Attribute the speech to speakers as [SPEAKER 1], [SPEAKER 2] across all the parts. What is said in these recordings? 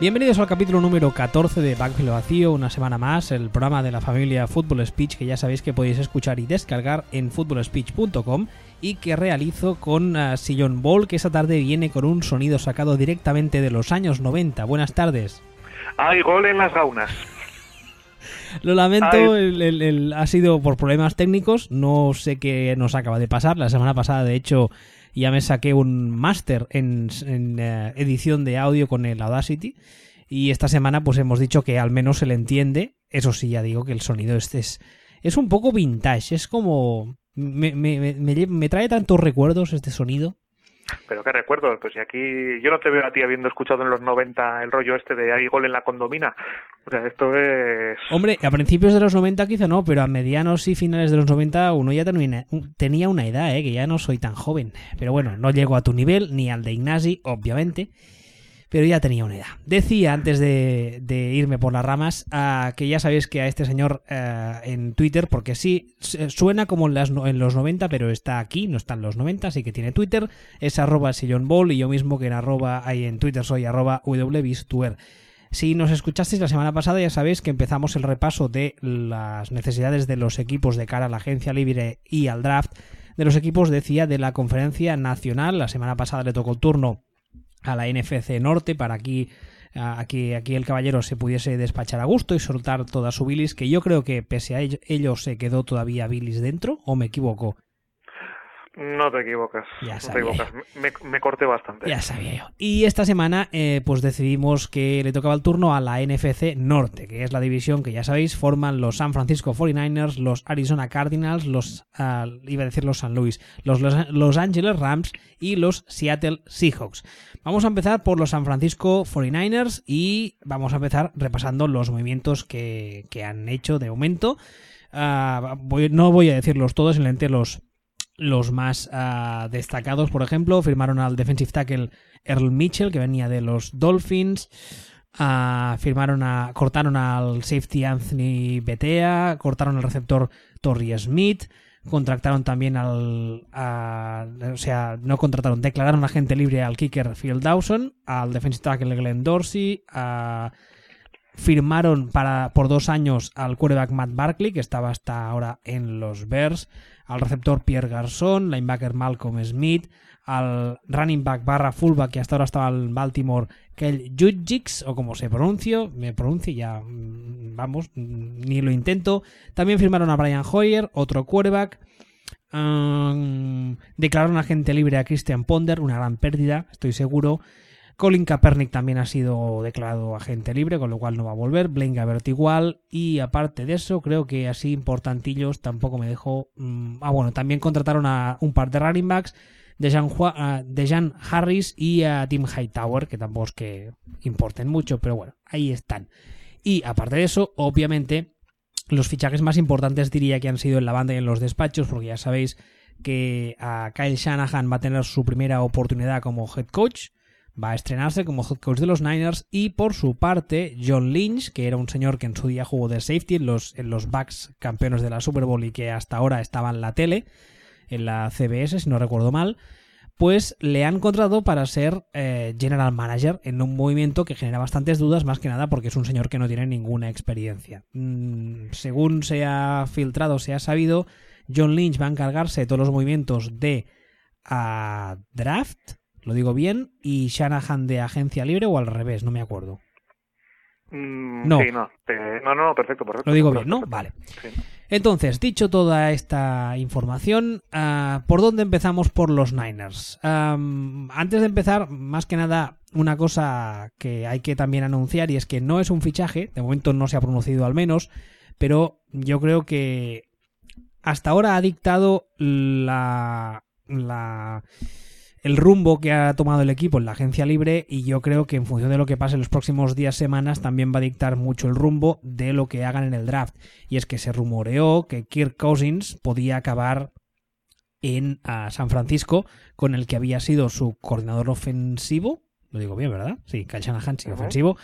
[SPEAKER 1] Bienvenidos al capítulo número 14 de Backfield Vacío, una semana más, el programa de la familia Football Speech que ya sabéis que podéis escuchar y descargar en footballspeech.com y que realizo con uh, Sillon Ball, que esta tarde viene con un sonido sacado directamente de los años 90. Buenas tardes.
[SPEAKER 2] Hay gol en las gaunas.
[SPEAKER 1] Lo lamento, el, el, el, ha sido por problemas técnicos, no sé qué nos acaba de pasar. La semana pasada, de hecho, ya me saqué un máster en, uh, edición de audio con el Audacity y esta semana pues hemos dicho que al menos se le entiende. Eso sí, ya digo que el sonido este es, es un poco vintage, es como... Me, me, me trae tantos recuerdos este sonido.
[SPEAKER 2] Pero qué recuerdos, pues si aquí yo no te veo a ti habiendo escuchado en los 90 el rollo este de hay gol en la condomina. O sea, esto es...
[SPEAKER 1] Hombre, a principios de los 90 quizá no, pero a medianos y finales de los 90 uno ya tenía, tenía una edad, ¿eh? que ya no soy tan joven. Pero bueno, no llego a tu nivel, ni al de Ignasi, obviamente pero ya tenía una edad. Decía antes de, irme por las ramas uh, que ya sabéis que a este señor uh, en Twitter, porque sí, suena como en, los 90, pero está aquí, no está en los 90, así que tiene Twitter, es arroba sillón ball y yo mismo que en arroba ahí en Twitter soy arroba wbistuer. Si nos escuchasteis la semana pasada ya sabéis que empezamos el repaso de las necesidades de los equipos de cara a la agencia libre y al draft de los equipos, decía, de la conferencia nacional. La semana pasada le tocó el turno a la NFC Norte para aquí aquí, aquí el caballero se pudiese despachar a gusto y soltar toda su bilis, que yo creo que pese a ello, ello se quedó todavía bilis dentro, ¿o me equivoco?
[SPEAKER 2] No te equivocas.
[SPEAKER 1] Ya
[SPEAKER 2] no te equivocas. Me, me, corté bastante.
[SPEAKER 1] Ya sabía yo. Y esta semana, eh, pues decidimos que le tocaba el turno a la NFC Norte, que es la división que ya sabéis forman los San Francisco 49ers, los Arizona Cardinals, los uh, iba a decir los San Luis, los, los Los Angeles Rams y los Seattle Seahawks. Vamos a empezar por los San Francisco 49ers y vamos a empezar repasando los movimientos que, que han hecho de momento. Uh, voy, no voy a decirlos todos, simplemente los los más uh, destacados, por ejemplo, firmaron al defensive tackle Earl Mitchell, que venía de los Dolphins. Uh, firmaron a. cortaron al safety Anthony Betea. Cortaron al receptor Torrey Smith. Contrataron también al. O sea, no contrataron, declararon agente libre al kicker Phil Dawson. Al defensive tackle Glenn Dorsey. A, firmaron para, por dos años al quarterback Matt Barkley, que estaba hasta ahora en los Bears al receptor Pierre Garçon, linebacker Malcolm Smith, al running back barra fullback que hasta ahora estaba en Baltimore, Kel Judgix, o como se pronuncie, me pronuncie ya, vamos, ni lo intento. También firmaron a Brian Hoyer, otro quarterback. Um, declararon agente libre a Christian Ponder, una gran pérdida, estoy seguro. Colin Kaepernick también ha sido declarado agente libre, con lo cual no va a volver. Blaine Gabbert igual. Y aparte de eso, creo que así importantillos tampoco me dejó. Mmm, ah, bueno, también contrataron a un par de running backs. De Jan, Jan Harris y a Tim Hightower, que tampoco es que importen mucho, pero bueno, ahí están. Y aparte de eso, obviamente, los fichajes más importantes diría que han sido en la banda y en los despachos, porque ya sabéis que a Kyle Shanahan va a tener su primera oportunidad como head coach va a estrenarse como head coach de los Niners y por su parte John Lynch, que era un señor que en su día jugó de safety en los, en los Bucks campeones de la Super Bowl y que hasta ahora estaba en la tele, en la CBS si no recuerdo mal, pues le han contratado para ser eh, general manager en un movimiento que genera bastantes dudas, más que nada porque es un señor que no tiene ninguna experiencia. Mm, según se ha filtrado, se ha sabido, John Lynch va a encargarse de todos los movimientos de a draft, lo digo bien, y Shanahan de agencia libre o al revés, no me acuerdo.
[SPEAKER 2] Mm, no. Sí, no. Eh, no, no, perfecto, perfecto.
[SPEAKER 1] Lo digo
[SPEAKER 2] perfecto,
[SPEAKER 1] bien, ¿no? Vale. Sí. Entonces, dicho toda esta información, uh, ¿por dónde empezamos por los Niners? Um, antes de empezar, más que nada, una cosa que hay que también anunciar y es que no es un fichaje, de momento no se ha pronunciado al menos, pero yo creo que hasta ahora ha dictado la, la el rumbo que ha tomado el equipo en la agencia libre y yo creo que en función de lo que pase en los próximos días, semanas, también va a dictar mucho el rumbo de lo que hagan en el draft. Y es que se rumoreó que Kirk Cousins podía acabar en uh, San Francisco con el que había sido su coordinador ofensivo. Lo digo bien, ¿verdad? Sí, Kyle Shanahan, sí, uh -huh. ofensivo.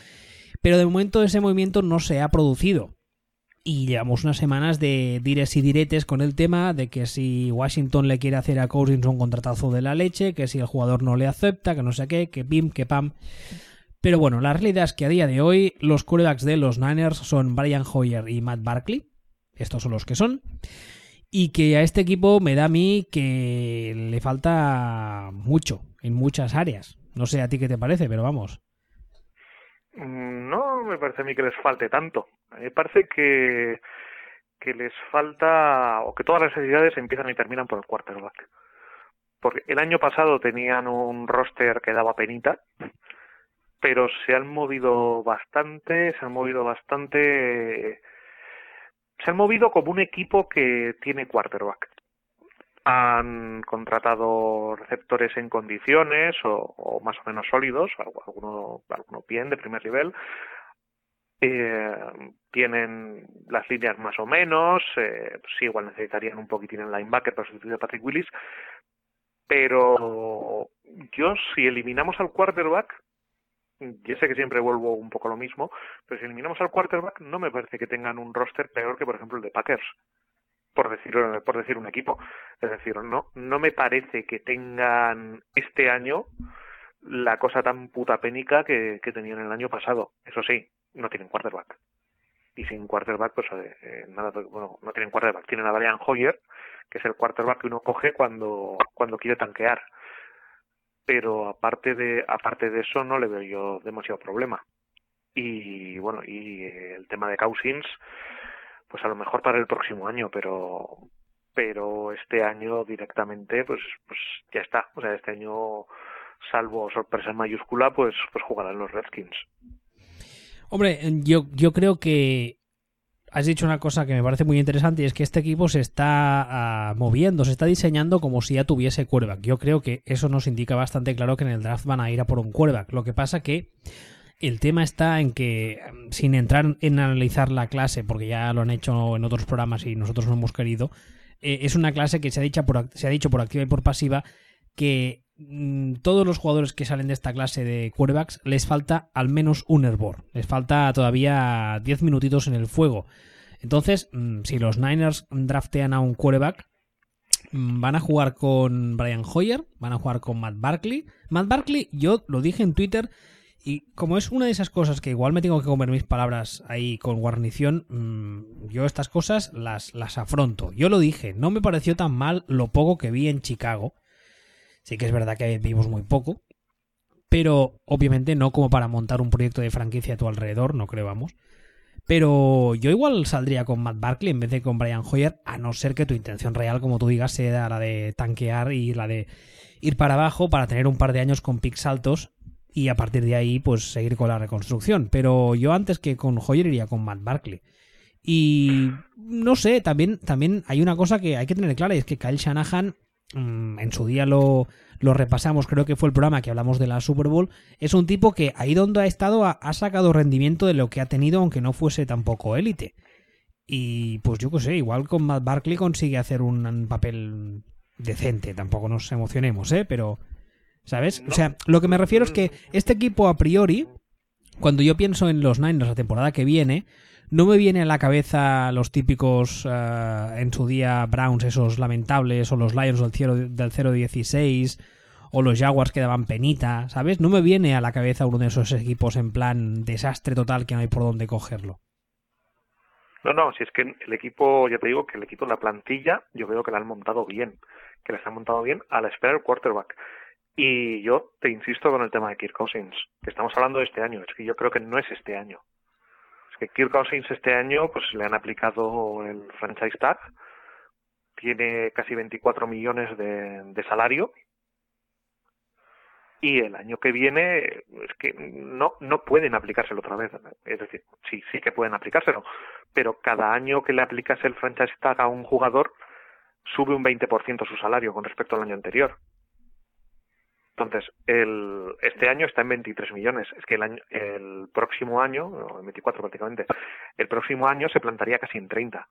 [SPEAKER 1] Pero de momento ese movimiento no se ha producido y llevamos unas semanas de dires y diretes con el tema de que si Washington le quiere hacer a Cousins un contratazo de la leche, que si el jugador no le acepta, que no sé qué, que pim, que pam. Pero bueno, la realidad es que a día de hoy los quarterbacks de los Niners son Brian Hoyer y Matt Barkley. Estos son los que son. Y que a este equipo me da a mí que le falta mucho en muchas áreas. No sé a ti qué te parece, pero vamos.
[SPEAKER 2] Mm, no me parece a mí que les falte tanto. Me parece que, que les falta, o que todas las necesidades empiezan y terminan por el quarterback. Porque el año pasado tenían un roster que daba penita, pero se han movido bastante, se han movido bastante, se han movido como un equipo que tiene quarterback. Han contratado receptores en condiciones o, más o menos sólidos, alguno, bien de primer nivel. Eh, tienen las líneas más o menos, eh, sí, igual necesitarían un poquitín en linebacker para sustituir a Patrick Willis, pero yo si eliminamos al quarterback yo sé que siempre vuelvo un poco lo mismo, pero si eliminamos al quarterback, no me parece que tengan un roster peor que, por ejemplo, el de Packers, por decir, por decir un equipo. Es decir, no, no me parece que tengan este año la cosa tan puta pénica que, que tenían el año pasado. Eso sí, no tienen quarterback. Y sin quarterback, pues eh, eh nada, bueno, no tienen quarterback. Tienen a Brian Hoyer, que es el quarterback que uno coge cuando, cuando quiere tanquear pero aparte de aparte de eso no le veo yo demasiado problema y bueno y el tema de Cousins pues a lo mejor para el próximo año pero pero este año directamente pues pues ya está o sea este año salvo sorpresa mayúscula pues pues jugarán los Redskins
[SPEAKER 1] hombre yo yo creo que has dicho una cosa que me parece muy interesante y es que este equipo se está ah, moviendo, se está diseñando como si ya tuviese quarterback. Yo creo que eso nos indica bastante claro que en el draft van a ir a por un quarterback. Lo que pasa que el tema está en que, mm, sin entrar en analizar la clase, porque ya lo han hecho en otros programas y nosotros no hemos querido, eh, es una clase que se ha, dicho por, se ha dicho por activa y por pasiva que mm, todos los jugadores que salen de esta clase de quarterbacks les falta al menos un hervor. Les falta todavía 10 minutitos en el fuego. Entonces, mm, si los Niners draftean a un quarterback, mm, van a jugar con Brian Hoyer, van a jugar con Matt Barkley. Matt Barkley, yo lo dije en Twitter, y como es una de esas cosas que igual me tengo que comer mis palabras ahí con guarnición, mm, yo estas cosas las, las afronto. Yo lo dije, no me pareció tan mal lo poco que vi en Chicago. Sí que es verdad que vimos muy poco, pero obviamente no como para montar un proyecto de franquicia a tu alrededor, no creo, vamos. Pero yo igual saldría con Matt Barkley en vez de con Brian Hoyer, a no ser que tu intención real, como tú digas, sea la de tanquear y la de ir para abajo para tener un par de años con picks altos y a partir de ahí pues seguir con la reconstrucción. Pero yo antes que con Hoyer iría con Matt Barkley. Y no sé, también, también hay una cosa que hay que tener clara y es que Kyle Shanahan mm, en su día lo, lo repasamos, creo que fue el programa que hablamos de la Super Bowl, es un tipo que ahí donde ha estado ha, sacado rendimiento de lo que ha tenido, aunque no fuese tampoco élite. Y pues yo qué sé, igual con Matt Barkley consigue hacer un, papel decente, tampoco nos emocionemos, ¿eh? Pero, ¿sabes? O sea, lo que me refiero es que este equipo a priori, cuando yo pienso en los Niners la temporada que viene, no me viene a la cabeza los típicos eh, en su día Browns, esos lamentables, o los Lions del, cielo, del 0-16, o los Jaguars que daban penita, ¿sabes? No me viene a la cabeza uno de esos equipos en plan desastre total que no hay por dónde cogerlo.
[SPEAKER 2] No, no, si es que el equipo, ya te digo que el equipo, la plantilla, yo veo que la han montado bien, que la han montado bien a la espera del quarterback. Y yo te insisto con el tema de Kirk Cousins, que estamos hablando de este año, es que yo creo que no es este año. Que Kirk Cousins este año pues le han aplicado el franchise tag, tiene casi 24 millones de, salario. Y el año que viene es que no no pueden aplicárselo otra vez. Es decir sí sí que pueden aplicárselo pero cada año que le aplicas el franchise tag a un jugador sube un 20% su salario con respecto al año anterior entonces, el, este año está en 23 millones. Es que el, año, el próximo año, o en 24 prácticamente, el próximo año se plantaría casi en 30.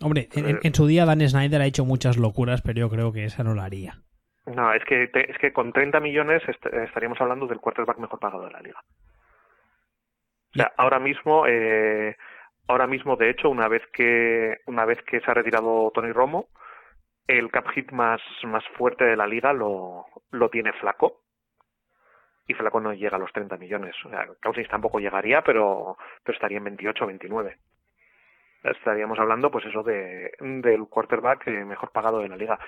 [SPEAKER 1] Hombre, en, su día Dan Snyder ha hecho muchas locuras, pero yo creo que esa no la haría.
[SPEAKER 2] No, es que, es que con 30 millones estaríamos hablando del quarterback mejor pagado de la liga. O sea, ahora mismo, eh, ahora mismo, de hecho, una vez que una vez que se ha retirado Tony Romo, el cap hit más, más fuerte de la liga lo, lo tiene Flaco. y Flaco no llega a los 30 millones. O sea, Cousins tampoco llegaría, pero, pero estaría en 28 o 29. Estaríamos hablando, pues eso, de, del quarterback eh, mejor pagado de la liga.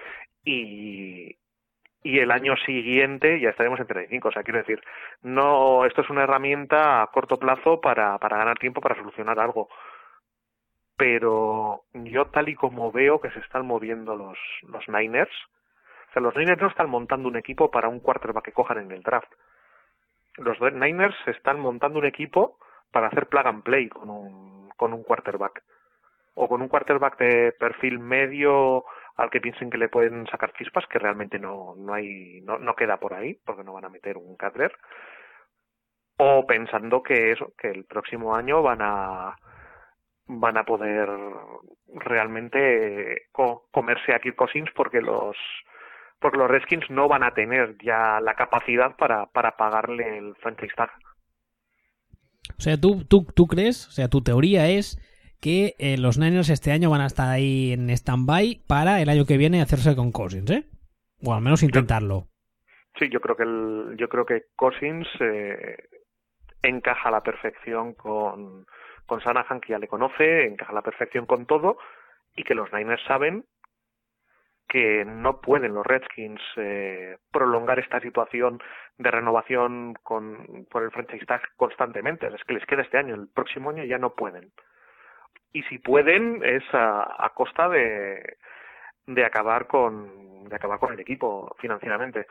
[SPEAKER 2] Y, y el año siguiente ya estaremos en 35. O sea, quiero decir, no, esto es una herramienta a corto plazo para, para ganar tiempo, para solucionar algo. Pero yo tal y como veo que se están moviendo los, los Niners, o sea, los Niners no están montando un equipo para un quarterback que cojan en el draft los Niners están montando un equipo para hacer plug and play con un, con un quarterback. O con un quarterback de perfil medio al que piensen que le pueden sacar chispas, que realmente no, no hay, no, no queda por ahí, porque no van a meter un Cutler. O pensando que eso, que el próximo año van a van a poder realmente comerse a Kirk Cousins porque los porque los Redskins no van a tener ya la capacidad para, para pagarle el franchise tag.
[SPEAKER 1] O sea, ¿tú, tú, tú crees, o sea, tu teoría es que eh, los Niners este año van a estar ahí en stand-by para el año que viene hacerse con Cousins, ¿eh? O al menos intentarlo.
[SPEAKER 2] Sí, yo creo que el, yo creo que Cousins eh, encaja a la perfección con, con Sanahan, que ya le conoce, encaja a la perfección con todo, y que los Niners saben que no pueden los Redskins eh, prolongar esta situación de renovación con, por el franchise tag constantemente. Es que les queda este año, el próximo año ya no pueden. Y si pueden es a, costa de, de acabar con de acabar con el equipo financieramente.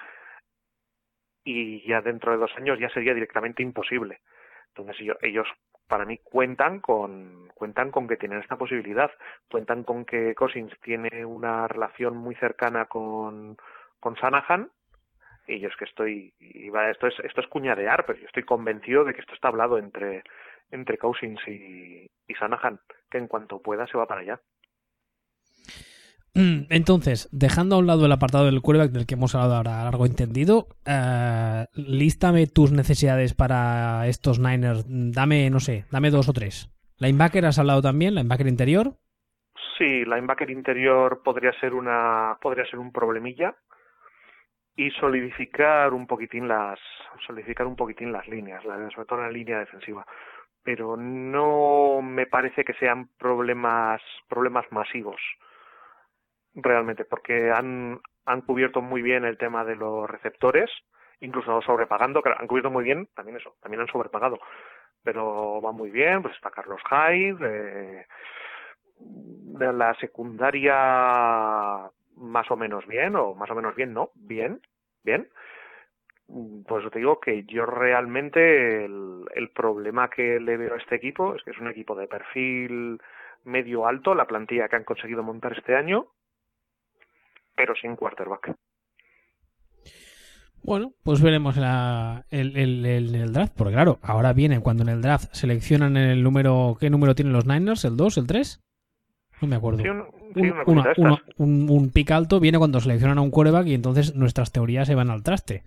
[SPEAKER 2] Y ya dentro de dos años ya sería directamente imposible. Entonces ellos para mí cuentan con cuentan con que tienen esta posibilidad, cuentan con que Cousins tiene una relación muy cercana con con Sanahan y yo es que estoy esto es esto es cuñadear, pero yo estoy convencido de que esto está hablado entre entre Cousins y, y Sanahan, que en cuanto pueda se va para allá.
[SPEAKER 1] Mm, entonces, dejando a un lado el apartado del quarterback del que hemos hablado ahora largo entendido, uh, lístame tus necesidades para estos Niners. Dame, no sé, dame dos o tres. Linebacker has hablado también, linebacker interior.
[SPEAKER 2] Sí, linebacker interior podría ser una, podría ser un problemilla y solidificar un poquitín las, solidificar un poquitín las líneas, sobre todo la línea defensiva. Pero no me parece que sean problemas, problemas masivos realmente, porque han, han cubierto muy bien el tema de los receptores, incluso sobrepagando, han cubierto muy bien, también eso, también han sobrepagado, pero va muy bien, pues está Carlos Hyde, de la secundaria más o menos bien, o más o menos bien, no, bien, bien. Pues te digo que yo realmente el problema que le veo a este equipo es que es un equipo de perfil medio alto, la plantilla que han conseguido montar este año, pero sin quarterback.
[SPEAKER 1] Bueno, pues veremos la, el, el, el, draft, porque claro, ahora viene cuando en el draft seleccionan el número, ¿qué número tienen los Niners? ¿El 2, el 3? No me acuerdo. un, un, pick alto viene cuando seleccionan a un quarterback y entonces nuestras teorías se van al traste.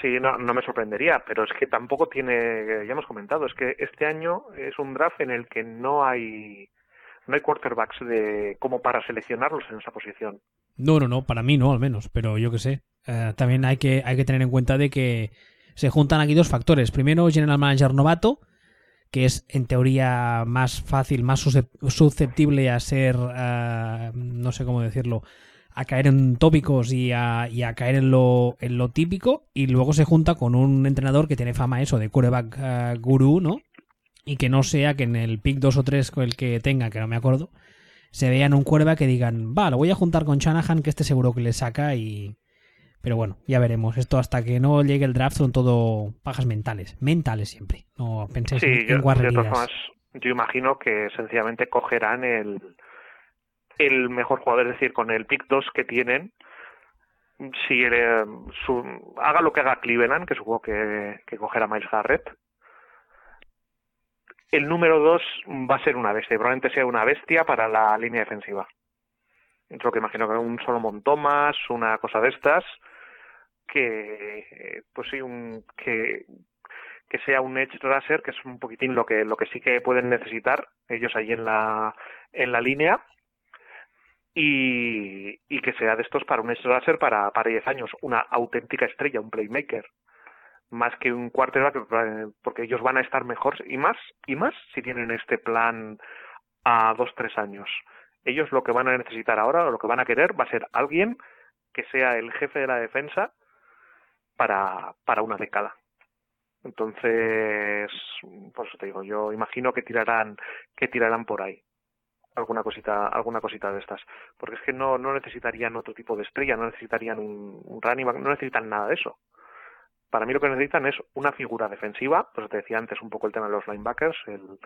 [SPEAKER 2] Sí, no, no me sorprendería, pero es que tampoco tiene, ya hemos comentado, es que este año es un draft en el que no hay no hay quarterbacks de como para seleccionarlos en esa posición.
[SPEAKER 1] No, no, no, para mí no, al menos, pero yo qué sé. Eh, también hay que, hay que tener en cuenta de que se juntan aquí dos factores. Primero, General Manager novato, que es en teoría más fácil, más susceptible a ser, eh, no sé cómo decirlo, a caer en tópicos y a, y a caer en lo, en lo típico. Y luego se junta con un entrenador que tiene fama eso de quarterback uh, gurú, ¿no? Y que no sea que en el pick 2 o 3 con el que tenga, que no me acuerdo, se vean un cuerva que digan, va, lo voy a juntar con Shanahan, que este seguro que le saca y... Pero bueno, ya veremos. Esto hasta que no llegue el draft son todo pajas mentales. Mentales siempre. No penséis en, yo,
[SPEAKER 2] yo imagino que sencillamente cogerán el, el mejor jugador, es decir, con el pick 2 que tienen, si su, haga lo que haga Cleveland, que supongo que, que cogerá Miles Garrett, el número dos va a ser una bestia, probablemente sea una bestia para la línea defensiva. Lo que imagino que un solo Thomas, una cosa de estas, que pues sí, un que que sea un edge rusher, que es un poquitín lo que lo que sí que pueden necesitar ellos ahí en la en la línea y, y que sea de estos para un edge rusher para para 10 años, una auténtica estrella, un playmaker más que un quarterback eh, porque ellos van a estar mejor y más y más si tienen este plan a dos tres años. Ellos lo que van a necesitar ahora o lo que van a querer va a ser alguien que sea el jefe de la defensa para para una década. Entonces por eso te digo yo imagino que tirarán que tirarán por ahí. Alguna cosita alguna cosita de estas. Porque es que no no necesitarían otro tipo de estrella no necesitarían un, un no necesitan nada de eso para mí lo que necesitan es una figura defensiva, pues te decía antes un poco el tema de los linebackers, el,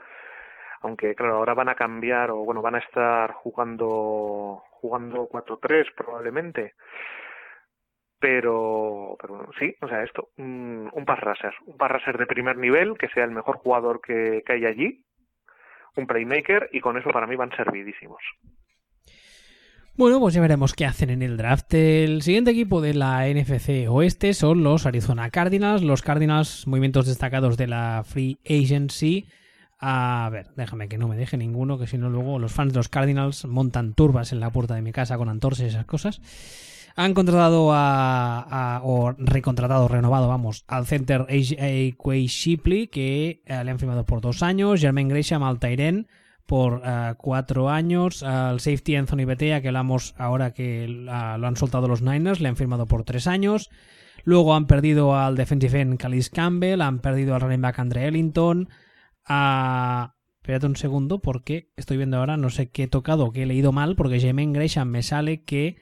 [SPEAKER 2] aunque claro, ahora van a cambiar o bueno, van a estar jugando jugando 4-3 probablemente. Pero, pero sí, o sea, esto, un, un pass rusher, un pass rusher de primer nivel, que sea el mejor jugador que, que hay allí, un playmaker, y con eso para mí van servidísimos.
[SPEAKER 1] Bueno, pues ya veremos qué hacen en el draft. El siguiente equipo de la NFC Oeste son los Arizona Cardinals. Los Cardinals, movimientos destacados de la Free Agency. A ver, déjame que no me deje ninguno, que si no luego los fans de los Cardinals montan turbas en la puerta de mi casa con antorchas y esas cosas. Han contratado a, o recontratado, renovado, vamos, al center Quay Shipley, que eh, le han firmado por dos años. Jermaine Gresham al por uh, cuatro años. Al safety Anthony Betea, que hablamos ahora que uh, lo han soltado los Niners, le han firmado por tres años. Luego han perdido al defensive end Calais Campbell, han perdido al running back Andre Ellington. Uh, espérate un segundo, porque estoy viendo ahora, no sé qué he tocado, que he leído mal, porque Jermaine Gresham me sale que.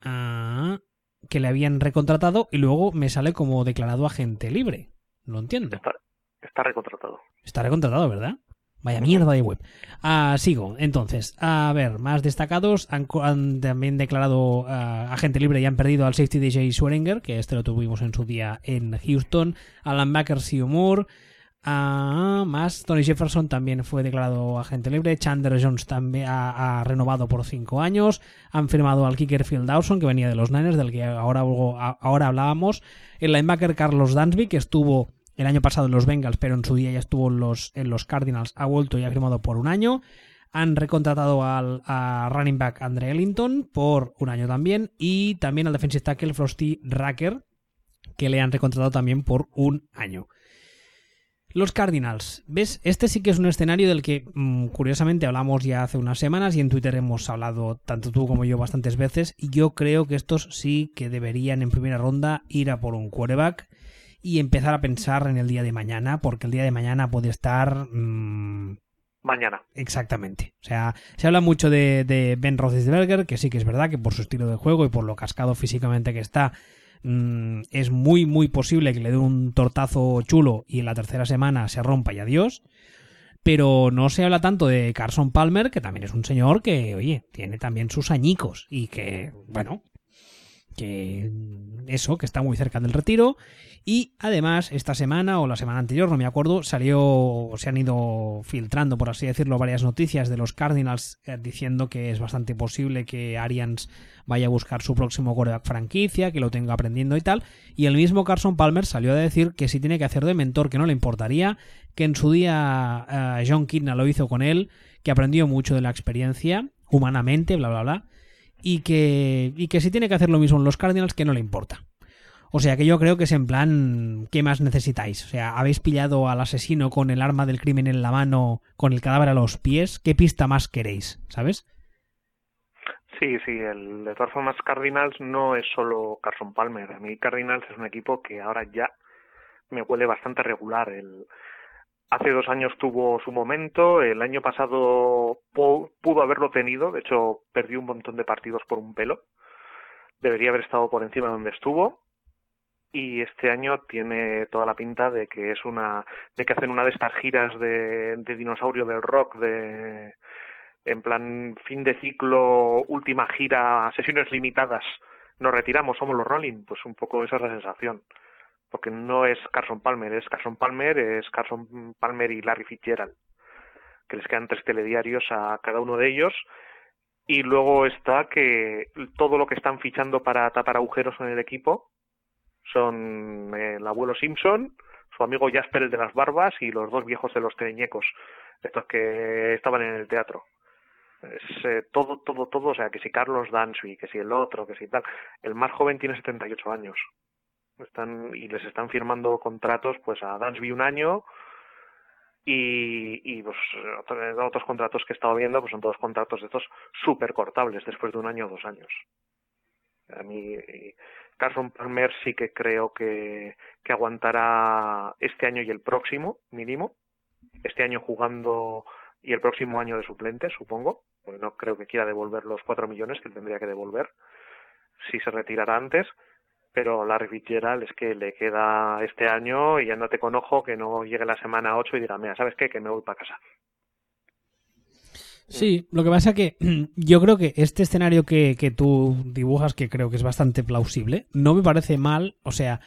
[SPEAKER 1] que le habían recontratado y luego me sale como declarado agente libre. No entiendo.
[SPEAKER 2] Está, está recontratado.
[SPEAKER 1] Está recontratado, ¿verdad? Vaya mierda de web. Ah, sigo. Entonces, a ver, más destacados. Han, también declarado uh, agente libre y han perdido al safety DJ Schweringer, que este lo tuvimos en su día en Houston. Alan Baker. Moore. Uh, más, Tony Jefferson también fue declarado agente libre. Chandler Jones también ha, ha renovado por 5 años. Han firmado al kicker Phil Dawson, que venía de los Niners, del que ahora, ahora hablábamos. El linebacker Carlos Dansby, que estuvo el año pasado en los Bengals, pero en su día ya estuvo en los, en los Cardinals, ha vuelto y ha firmado por un año. Han recontratado al running back Andre Ellington por un año también. Y también al defensive tackle Frosty Racker, que le han recontratado también por un año. Los Cardinals, ¿ves? Este sí que es un escenario del que mmm, curiosamente hablamos ya hace unas semanas y en Twitter hemos hablado tanto tú como yo bastantes veces y yo creo que estos sí que deberían en primera ronda ir a por un quarterback y empezar a pensar en el día de mañana, porque el día de mañana puede estar... Mmm,
[SPEAKER 2] mañana.
[SPEAKER 1] Exactamente. O sea, se habla mucho de, de, Ben Roethlisberger, que sí que es verdad que por su estilo de juego y por lo cascado físicamente que está, mmm, es muy, muy posible que le dé un tortazo chulo y en la tercera semana se rompa y adiós. Pero no se habla tanto de Carson Palmer, que también es un señor que, oye, tiene también sus añicos y que, bueno, que eso, que está muy cerca del retiro y además, esta semana o la semana anterior, no me acuerdo, salió, se han ido filtrando, por así decirlo, varias noticias de los Cardinals eh, diciendo que es bastante posible que Arians vaya a buscar su próximo quarterback franquicia, que lo tenga aprendiendo y tal. Y el mismo Carson Palmer salió a decir que si tiene que hacer de mentor, que no le importaría, que en su día uh, John Kidna lo hizo con él, que aprendió mucho de la experiencia, humanamente, bla, bla, bla. Y que, y que si tiene que hacer lo mismo en los Cardinals, que no le importa. O sea que yo creo que es en plan, ¿qué más necesitáis? O sea, habéis pillado al asesino con el arma del crimen en la mano, con el cadáver a los pies, ¿qué pista más queréis? ¿Sabes?
[SPEAKER 2] Sí, sí, el de todas formas Cardinals no es solo Carson Palmer. A mí Cardinals es un equipo que ahora ya me huele bastante regular. El, hace dos años tuvo su momento, el año pasado pudo haberlo tenido, de hecho perdió un montón de partidos por un pelo. Debería haber estado por encima de donde estuvo. Y este año tiene toda la pinta de que es una de que hacen una de estas giras de, de dinosaurio del rock de en plan fin de ciclo última gira sesiones limitadas. Nos retiramos somos los Rolling. Pues un poco esa es la sensación porque no es Carson Palmer es Carson Palmer es Carson Palmer y Larry Fitzgerald que les quedan tres telediarios a cada uno de ellos y luego está que todo lo que están fichando para tapar agujeros en el equipo son eh, el abuelo Simpson, su amigo Jasper el de las barbas y los dos viejos de los teñecos, estos que estaban en el teatro. Es eh, todo, todo, todo, o sea, que si Carlos Dansby, que si el otro, que si tal. El más joven tiene 78 años. Están, y les están firmando contratos pues a Dansby un año y, y pues, otros contratos que he estado viendo pues son todos contratos de estos súper cortables después de un año o dos años. A mí Carson Palmer sí que creo que, que aguantará este año y el próximo mínimo. Este año jugando y el próximo año de suplente, supongo. Porque no creo que quiera devolver los cuatro millones que tendría que devolver si se retirara antes pero la Fitzgerald es que le queda este año y andate con ojo que no llegue la semana 8 y diga, mira, ¿sabes qué? Que me voy para casa.
[SPEAKER 1] Sí, lo que pasa que yo creo que este escenario que, que tú dibujas, que creo que es bastante plausible, no me parece mal, o sea,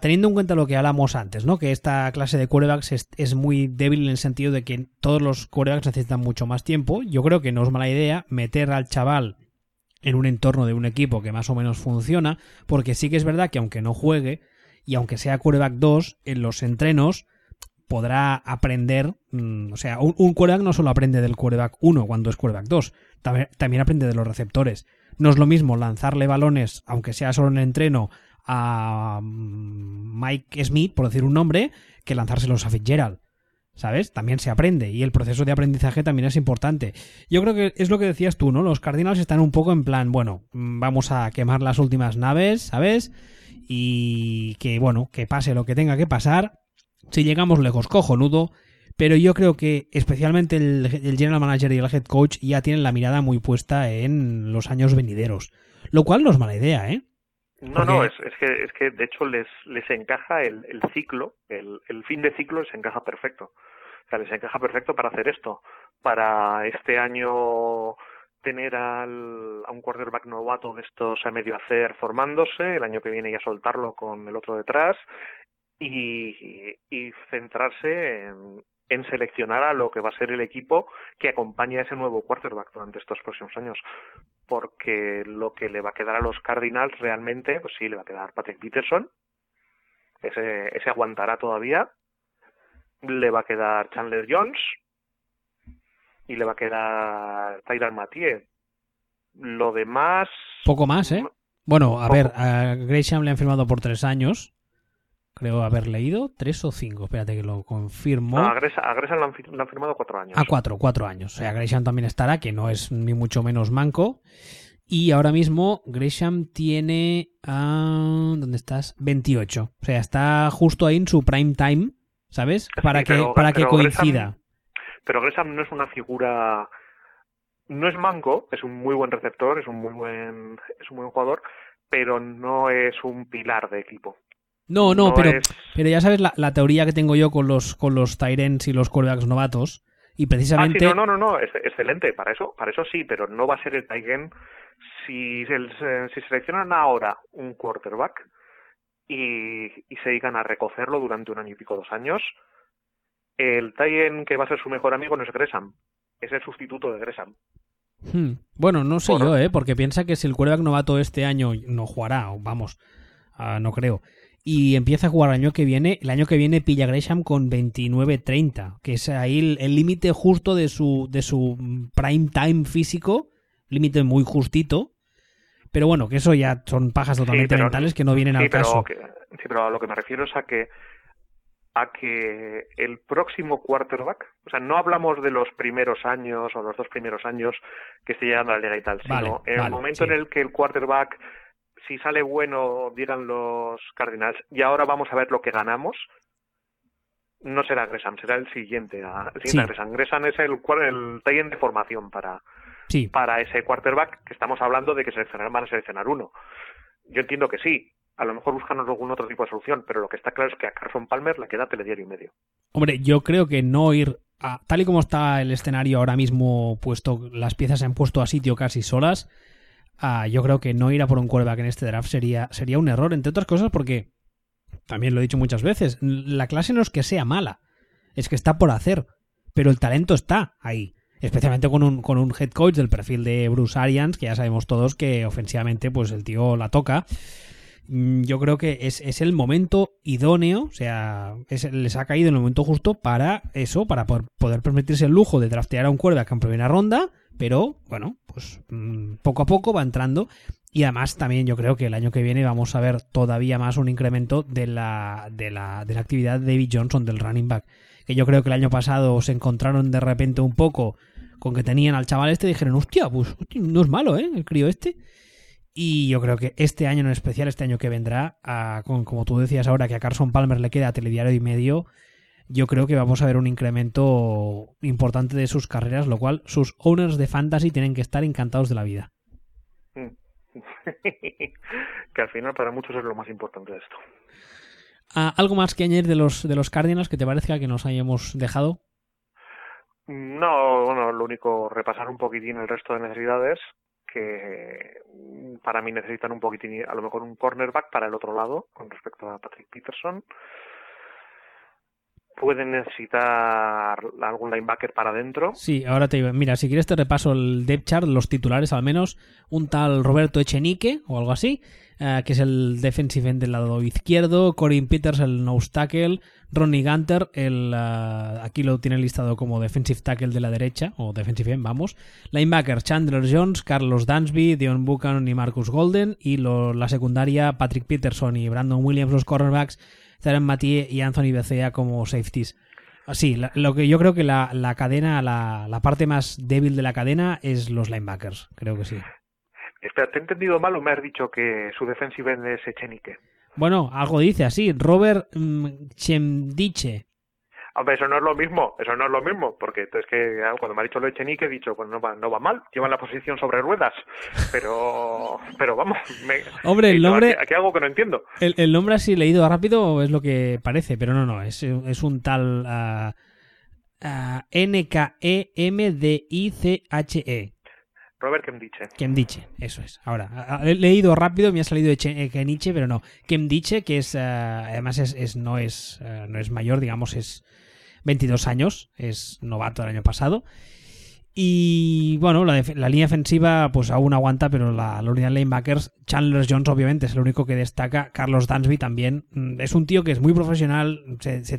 [SPEAKER 1] teniendo en cuenta lo que hablamos antes, ¿no? Que esta clase de quarterbacks es, es, muy débil en el sentido de que todos los quarterbacks necesitan mucho más tiempo. Yo creo que no es mala idea meter al chaval en un entorno de un equipo que más o menos funciona, porque sí que es verdad que aunque no juegue, y aunque sea quarterback 2, en los entrenos podrá aprender, mm, o sea, un, un, quarterback no solo aprende del quarterback 1 cuando es quarterback 2, también, también aprende de los receptores. No es lo mismo lanzarle balones, aunque sea solo en entreno, a mm, Mike Smith, por decir un nombre, que lanzárselos a Fitzgerald. ¿Sabes? También se aprende y el proceso de aprendizaje también es importante. Yo creo que es lo que decías tú, ¿no? Los Cardinals están un poco en plan, bueno, mm, vamos a quemar las últimas naves, ¿sabes? Y que, bueno, que pase lo que tenga que pasar. Si llegamos lejos, cojonudo. Pero yo creo que especialmente el, el general manager y el head coach ya tienen la mirada muy puesta en los años venideros. Lo cual no es mala idea, ¿eh?
[SPEAKER 2] No, no, es, es, que, es que de hecho les, les encaja el, el ciclo, el, el fin de ciclo les encaja perfecto. O sea, les encaja perfecto para hacer esto. Para este año tener al, a un quarterback novato de estos a medio hacer formándose, el año que viene ya soltarlo con el otro detrás y, y centrarse en, en seleccionar a lo que va a ser el equipo que acompañe a ese nuevo quarterback durante estos próximos años. Porque lo que le va a quedar a los Cardinals realmente, pues sí, le va a quedar Patrick Peterson, ese, ese aguantará todavía, le va a quedar Chandler Jones. Y le va a quedar Tyler Mathieu. Lo demás...
[SPEAKER 1] Poco más, ¿eh? Bueno, a ver, a Gresham le han firmado por tres años creo haber leído, tres o cinco, espérate que lo confirmo.
[SPEAKER 2] No, a Gresham, le, han, le, han, firmado cuatro años.
[SPEAKER 1] A cuatro, cuatro años. O sea, Gresham también estará, que no es ni mucho menos manco. Y ahora mismo Gresham tiene... Ah, ¿Dónde estás? 28. O sea, está justo ahí en su prime time, ¿sabes? Para
[SPEAKER 2] sí,
[SPEAKER 1] que,
[SPEAKER 2] pero,
[SPEAKER 1] para que coincida.
[SPEAKER 2] Gresham, pero Gresham no es una figura... No es manco, es un muy buen receptor, es un muy buen, es un buen jugador, pero no es un pilar de equipo.
[SPEAKER 1] No, no, no pero, es... pero ya sabes la, la, teoría que tengo yo con los, con los Tyrants y los quarterbacks novatos. Y precisamente.
[SPEAKER 2] Ah, sí, no, no, no, no, es, excelente, para eso, para eso sí, pero no va a ser el Tyrant si, se, si seleccionan ahora un quarterback y, y se dedican a recocerlo durante un año y pico, dos años, el Tyrant que va a ser su mejor amigo no es Gresham, es el sustituto de Gresham.
[SPEAKER 1] Hmm. Bueno, no sé Por... yo, ¿eh? Porque piensa que si el quarterback novato este año no jugará, vamos, uh, no creo y empieza a jugar el año que viene. El año que viene pilla Gresham con 29-30, que es ahí el límite justo de su, de su prime time físico, límite muy justito. Pero bueno, que eso ya son pajas totalmente
[SPEAKER 2] sí, pero,
[SPEAKER 1] mentales que no vienen
[SPEAKER 2] sí,
[SPEAKER 1] al caso.
[SPEAKER 2] Que, sí, pero a lo que me refiero es a que a que el próximo quarterback, o sea, no hablamos de los primeros años o los dos primeros años que esté llegando a la liga y tal,
[SPEAKER 1] vale,
[SPEAKER 2] sino
[SPEAKER 1] vale,
[SPEAKER 2] el momento
[SPEAKER 1] sí.
[SPEAKER 2] en el que el quarterback si sale bueno, dirán los Cardinals, y ahora vamos a ver lo que ganamos, no será Gresham, será el siguiente. El siguiente
[SPEAKER 1] Sí.
[SPEAKER 2] Gresham. Gresham es el, el tie de formación para,
[SPEAKER 1] Sí,
[SPEAKER 2] para ese quarterback que estamos hablando de que seleccionar van a seleccionar uno. Yo entiendo que sí. A lo mejor buscan algún otro tipo de solución, pero lo que está claro es que a Carson Palmer le queda telediario y medio.
[SPEAKER 1] hombre, yo creo que no ir a, tal y como está el escenario ahora mismo puesto, las piezas se han puesto a sitio casi solas. Ah, yo creo que no ir a por un quarterback en este draft sería, sería un error, entre otras cosas porque, también lo he dicho muchas veces, la clase no es que sea mala, es que está por hacer, pero el talento está ahí. Especialmente con un, con un head coach del perfil de Bruce Arians, que ya sabemos todos que ofensivamente pues el tío la toca. Mm, Yo creo que es, es el momento idóneo, o sea, es- les ha caído el momento justo para eso, para poder, poder permitirse el lujo de draftear a un quarterback en primera ronda, pero bueno, pues mm, poco a poco va entrando. Y además también yo creo que el año que viene vamos a ver todavía más un incremento de la, de la, de la actividad de David Johnson, del running back. Que yo creo que el año pasado se encontraron de repente un poco con que tenían al chaval este y dijeron, hostia, pues no es malo, ¿eh? El crío este. Y yo creo que este año en especial, este año que vendrá, con, como tú decías ahora, que a Carson Palmer le queda telediario y medio, yo creo que vamos a ver un incremento importante de sus carreras, lo cual sus owners de fantasy tienen que estar encantados de la vida.
[SPEAKER 2] Que al final para muchos es lo más importante de esto.
[SPEAKER 1] Ah, ¿Algo más que añadir de los, de los Cardinals que te parezca que nos hayamos dejado?
[SPEAKER 2] No, bueno, lo único, repasar un poquitín el resto de necesidades que para mí necesitan un poquitín, a lo mejor un cornerback para el otro lado con respecto a Patrick Peterson pueden necesitar algún linebacker para adentro.
[SPEAKER 1] Sí, ahora te digo, mira, si quieres te repaso el depth chart, los titulares al menos, un tal Roberto Echenique o algo así, eh, que es el defensive end del lado izquierdo, Corin Peters el nose tackle, Ronnie Gunter, el, eh, aquí lo tiene listado como defensive tackle de la derecha, o defensive end, vamos, linebacker Chandler Jones, Carlos Dansby, Dion Buchanan y Marcus Golden, y la secundaria Patrick Peterson y Brandon Williams, los cornerbacks, estarán Mathieu y Anthony Becea como safeties. Sí, lo que yo creo que la, la cadena, la, la, parte más débil de la cadena es los linebackers, creo que sí.
[SPEAKER 2] Espera, ¿te he entendido mal o me has dicho que su defensive end es Echenique?
[SPEAKER 1] Bueno, algo dice así, Robert mm, Chemdiche.
[SPEAKER 2] Hombre, eso no es lo mismo, eso no es lo mismo, porque es que cuando me ha dicho lo de Chenique he dicho, pues no va, no va mal, lleva la posición sobre ruedas, pero, pero vamos,
[SPEAKER 1] Hombre, el nombre,
[SPEAKER 2] aquí, algo que no entiendo.
[SPEAKER 1] El, nombre así leído rápido es lo que parece, pero no, no, es, es un tal uh, uh, N-K-E-M-D-I-C-H-E.
[SPEAKER 2] Robert Kemdiche.
[SPEAKER 1] Kemdiche, eso es. Ahora, he leído rápido, me ha salido de Keniche, pero no. Kemdiche, que es, uh, además es, es, no, es, no es mayor, digamos, es 22 años, es novato el año pasado. Y bueno, la, línea ofensiva pues aún aguanta, pero la, la unidad de Chandler Jones obviamente es el único que destaca, Carlos Dansby también, mm, es un tío que es muy profesional, se,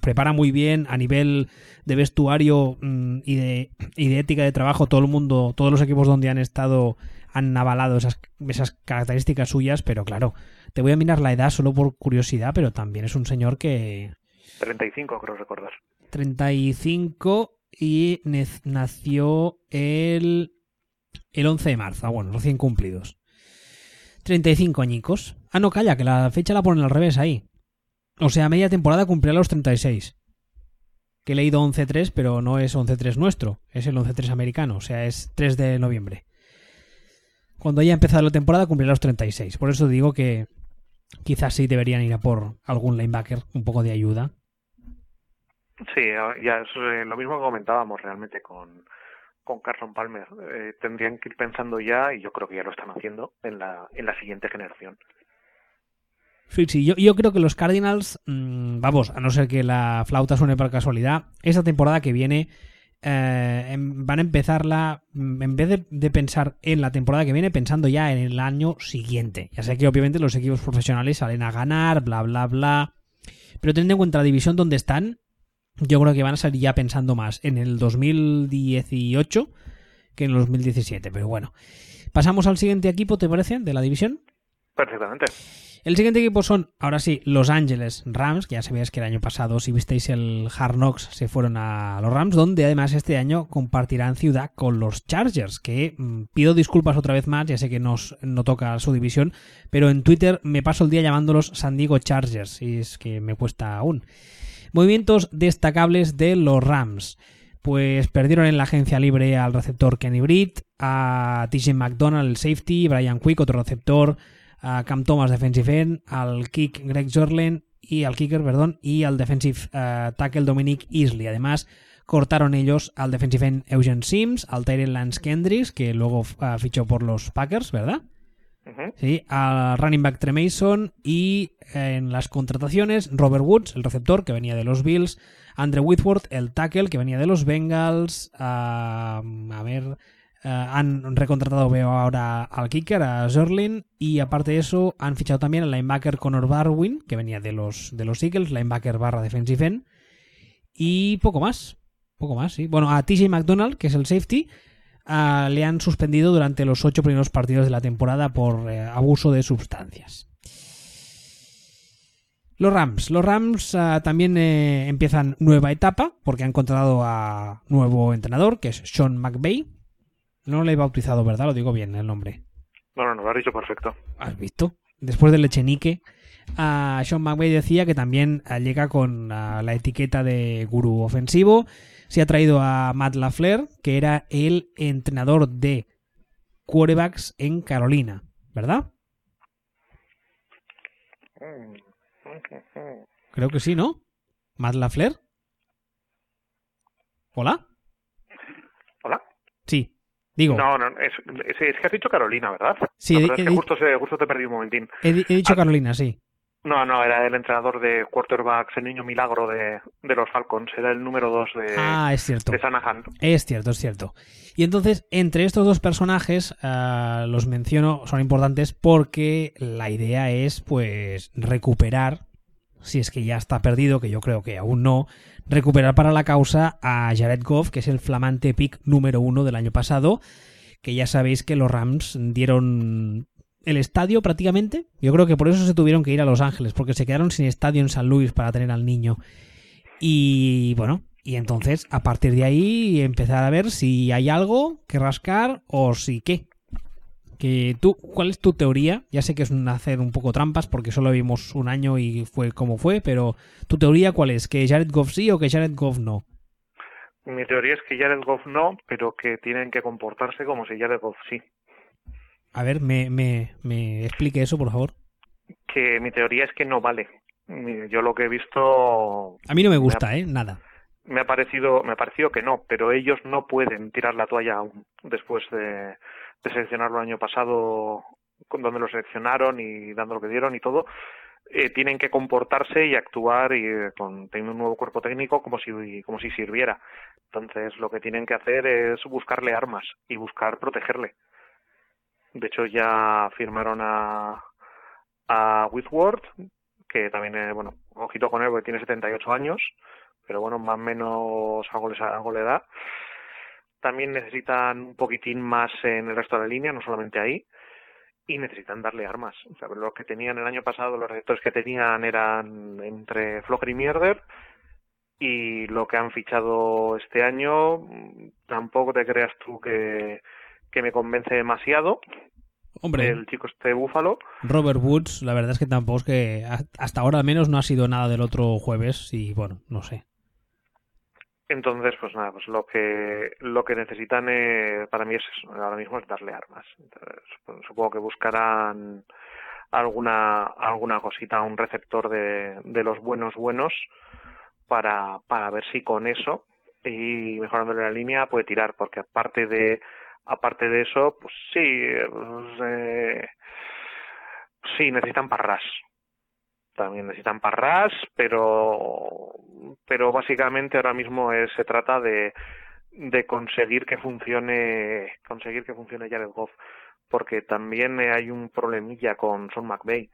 [SPEAKER 1] prepara muy bien a nivel de vestuario mm, y, de, y de ética de trabajo, todo el mundo, todos los equipos donde han estado han avalado esas, esas características suyas, pero claro, te voy a mirar la edad solo por curiosidad, pero también es un señor que,
[SPEAKER 2] 35, creo recordar.
[SPEAKER 1] 35 y nació el, el 11 de marzo. Ah, bueno, recién cumplidos. 35 añicos. Ah, no, calla, que la fecha la ponen al revés ahí. O sea, media temporada cumplirá los 36. Que he leído 11-3, pero no es 11-3 nuestro, es el 11-3 americano, o sea, es 3 de noviembre. Cuando haya empezado la temporada cumplirá los 36. Por eso digo que quizás sí deberían ir a por algún linebacker, un poco de ayuda.
[SPEAKER 2] Sí, ya es eh, lo mismo que comentábamos realmente con, con Carson Palmer. Eh, tendrían que ir pensando ya, y yo creo que ya lo están haciendo, en la, en la siguiente generación.
[SPEAKER 1] Sí, sí, yo, yo creo que los Cardinals, mm, vamos, a no ser que la flauta suene por casualidad, esta temporada que viene eh, em, van a empezarla, mm, en vez de, de, pensar en la temporada que viene, pensando ya en el año siguiente. Ya sé que obviamente los equipos profesionales salen a ganar, bla, bla, bla. Pero teniendo en cuenta la división donde están, yo creo que van a salir ya pensando más en el 2018 que en el 2017. Pero bueno, pasamos al siguiente equipo, ¿te parece? De la división.
[SPEAKER 2] Perfectamente.
[SPEAKER 1] El siguiente equipo son, ahora sí, Los Ángeles Rams, que ya sabíais que el año pasado, si visteis el Hard Knocks, se fueron a los Rams, donde además este año compartirán ciudad con los Chargers, que mm, pido disculpas otra vez más, ya sé que nos, no toca su división, pero en Twitter me paso el día llamándolos San Diego Chargers, y es que me cuesta aún. Movimientos destacables de los Rams. Pues perdieron en la agencia libre al receptor Kenny Britt, a TJ McDonald, el safety, Brian Quick, otro receptor, a Cam Thomas, defensive end, al kick Greg Jorlen y al kicker, perdón, y al defensive eh, tackle Dominic Easley. Además, cortaron ellos al defensive end Eugene Sims, al Tyrell Lance Kendricks, que luego eh, fichó por los Packers, ¿verdad? Sí, al running back Tremason y en las contrataciones Robert Woods, el receptor que venía de los Bills, Andrew Whitworth, el tackle que venía de los Bengals, a ver, han recontratado veo ahora al kicker, a Zerlin y aparte de eso han fichado también al linebacker Connor Barwin que venía de los, de los Eagles, linebacker barra defensive end y poco más, poco más, sí. Bueno, a TJ McDonald que es el safety le han suspendido durante los ocho primeros partidos de la temporada por eh, abuso de sustancias. Los Rams. Los Rams ah, también eh, empiezan nueva etapa porque han contratado a nuevo entrenador, que es Sean McVay. No le he bautizado, ¿verdad? Lo digo bien el nombre.
[SPEAKER 2] No, no, no, lo has dicho perfecto.
[SPEAKER 1] ¿Has visto? Después del Echenique, a Sean McVay decía que también ah, llega con la etiqueta de gurú ofensivo. Se ha traído a Matt LaFleur, que era el entrenador de quarterbacks en Carolina, ¿verdad? Creo que sí, ¿no? Matt LaFleur. ¿Hola?
[SPEAKER 2] ¿Hola?
[SPEAKER 1] Sí. Digo,
[SPEAKER 2] No, no, es, es, es que has dicho Carolina, ¿verdad?
[SPEAKER 1] Sí, he-
[SPEAKER 2] es que justo, justo te perdí un momentín.
[SPEAKER 1] he dicho
[SPEAKER 2] Ah.
[SPEAKER 1] Carolina, sí.
[SPEAKER 2] No, no, era el entrenador de quarterbacks, el niño milagro de, de los Falcons. Era el número dos de,
[SPEAKER 1] Ah, es cierto.
[SPEAKER 2] de Shanahan.
[SPEAKER 1] Es cierto, es cierto. Y entonces, entre estos dos personajes, ah, los menciono, son importantes porque la idea es, pues, recuperar, si es que ya está perdido, que yo creo que aún no, recuperar para la causa a Jared Goff, que es el flamante pick número uno del año pasado, que ya sabéis que los Rams dieron el estadio prácticamente. Yo creo que por eso se tuvieron que ir a Los Ángeles, porque se quedaron sin estadio en San Luis para tener al niño. Y bueno, y entonces a partir de ahí empezar a ver si hay algo que rascar o si qué. Que tú, ¿cuál es tu teoría? Ya sé que es un hacer un poco trampas porque solo vimos un año y fue como fue, pero tu teoría cuál es? ¿Que Jared Goff sí o que Jared Goff no?
[SPEAKER 2] Mi teoría es que Jared Goff no, pero que tienen que comportarse como si Jared Goff sí.
[SPEAKER 1] A ver, me, me, me explique eso, por favor.
[SPEAKER 2] Que mi teoría es que no vale. Yo lo que he visto
[SPEAKER 1] A mí no me gusta, ¿eh? Nada.
[SPEAKER 2] me ha parecido me ha parecido que no, pero ellos no pueden tirar la toalla aún después de, de seleccionarlo el año pasado, con donde lo seleccionaron y dando lo que dieron y todo. Eh, tienen que comportarse y actuar y eh, con teniendo un nuevo cuerpo técnico como si como si sirviera. Entonces lo que tienen que hacer es buscarle armas y buscar protegerle. De hecho ya firmaron a a que también eh, bueno, ojito con él porque tiene 78 años pero bueno, más o menos algo les algo le da. También necesitan un poquitín más en el resto de la línea, no solamente ahí, y necesitan darle armas. O sea, los que tenían el año pasado, los receptores que tenían eran entre Flocker y Mierder, y lo que han fichado este año, tampoco te creas tú que, que me convence demasiado.
[SPEAKER 1] Hombre,
[SPEAKER 2] El chico este Búfalo,
[SPEAKER 1] Robert Woods, la verdad es que tampoco es que hasta ahora al menos no ha sido nada del otro jueves y bueno, no sé.
[SPEAKER 2] Entonces, pues nada, pues lo que lo que necesitan eh, para mí es eso, ahora mismo es darle armas. Entonces, supongo que buscarán alguna alguna cosita, un receptor de, de los buenos buenos para para ver si con eso y mejorándole la línea puede tirar, porque aparte de aparte de eso, pues sí, pues, eh, sí necesitan parras. También necesitan parras, pero pero básicamente ahora mismo se trata de de conseguir que funcione conseguir que funcione Jared Goff, porque también hay un problemilla con Son McVay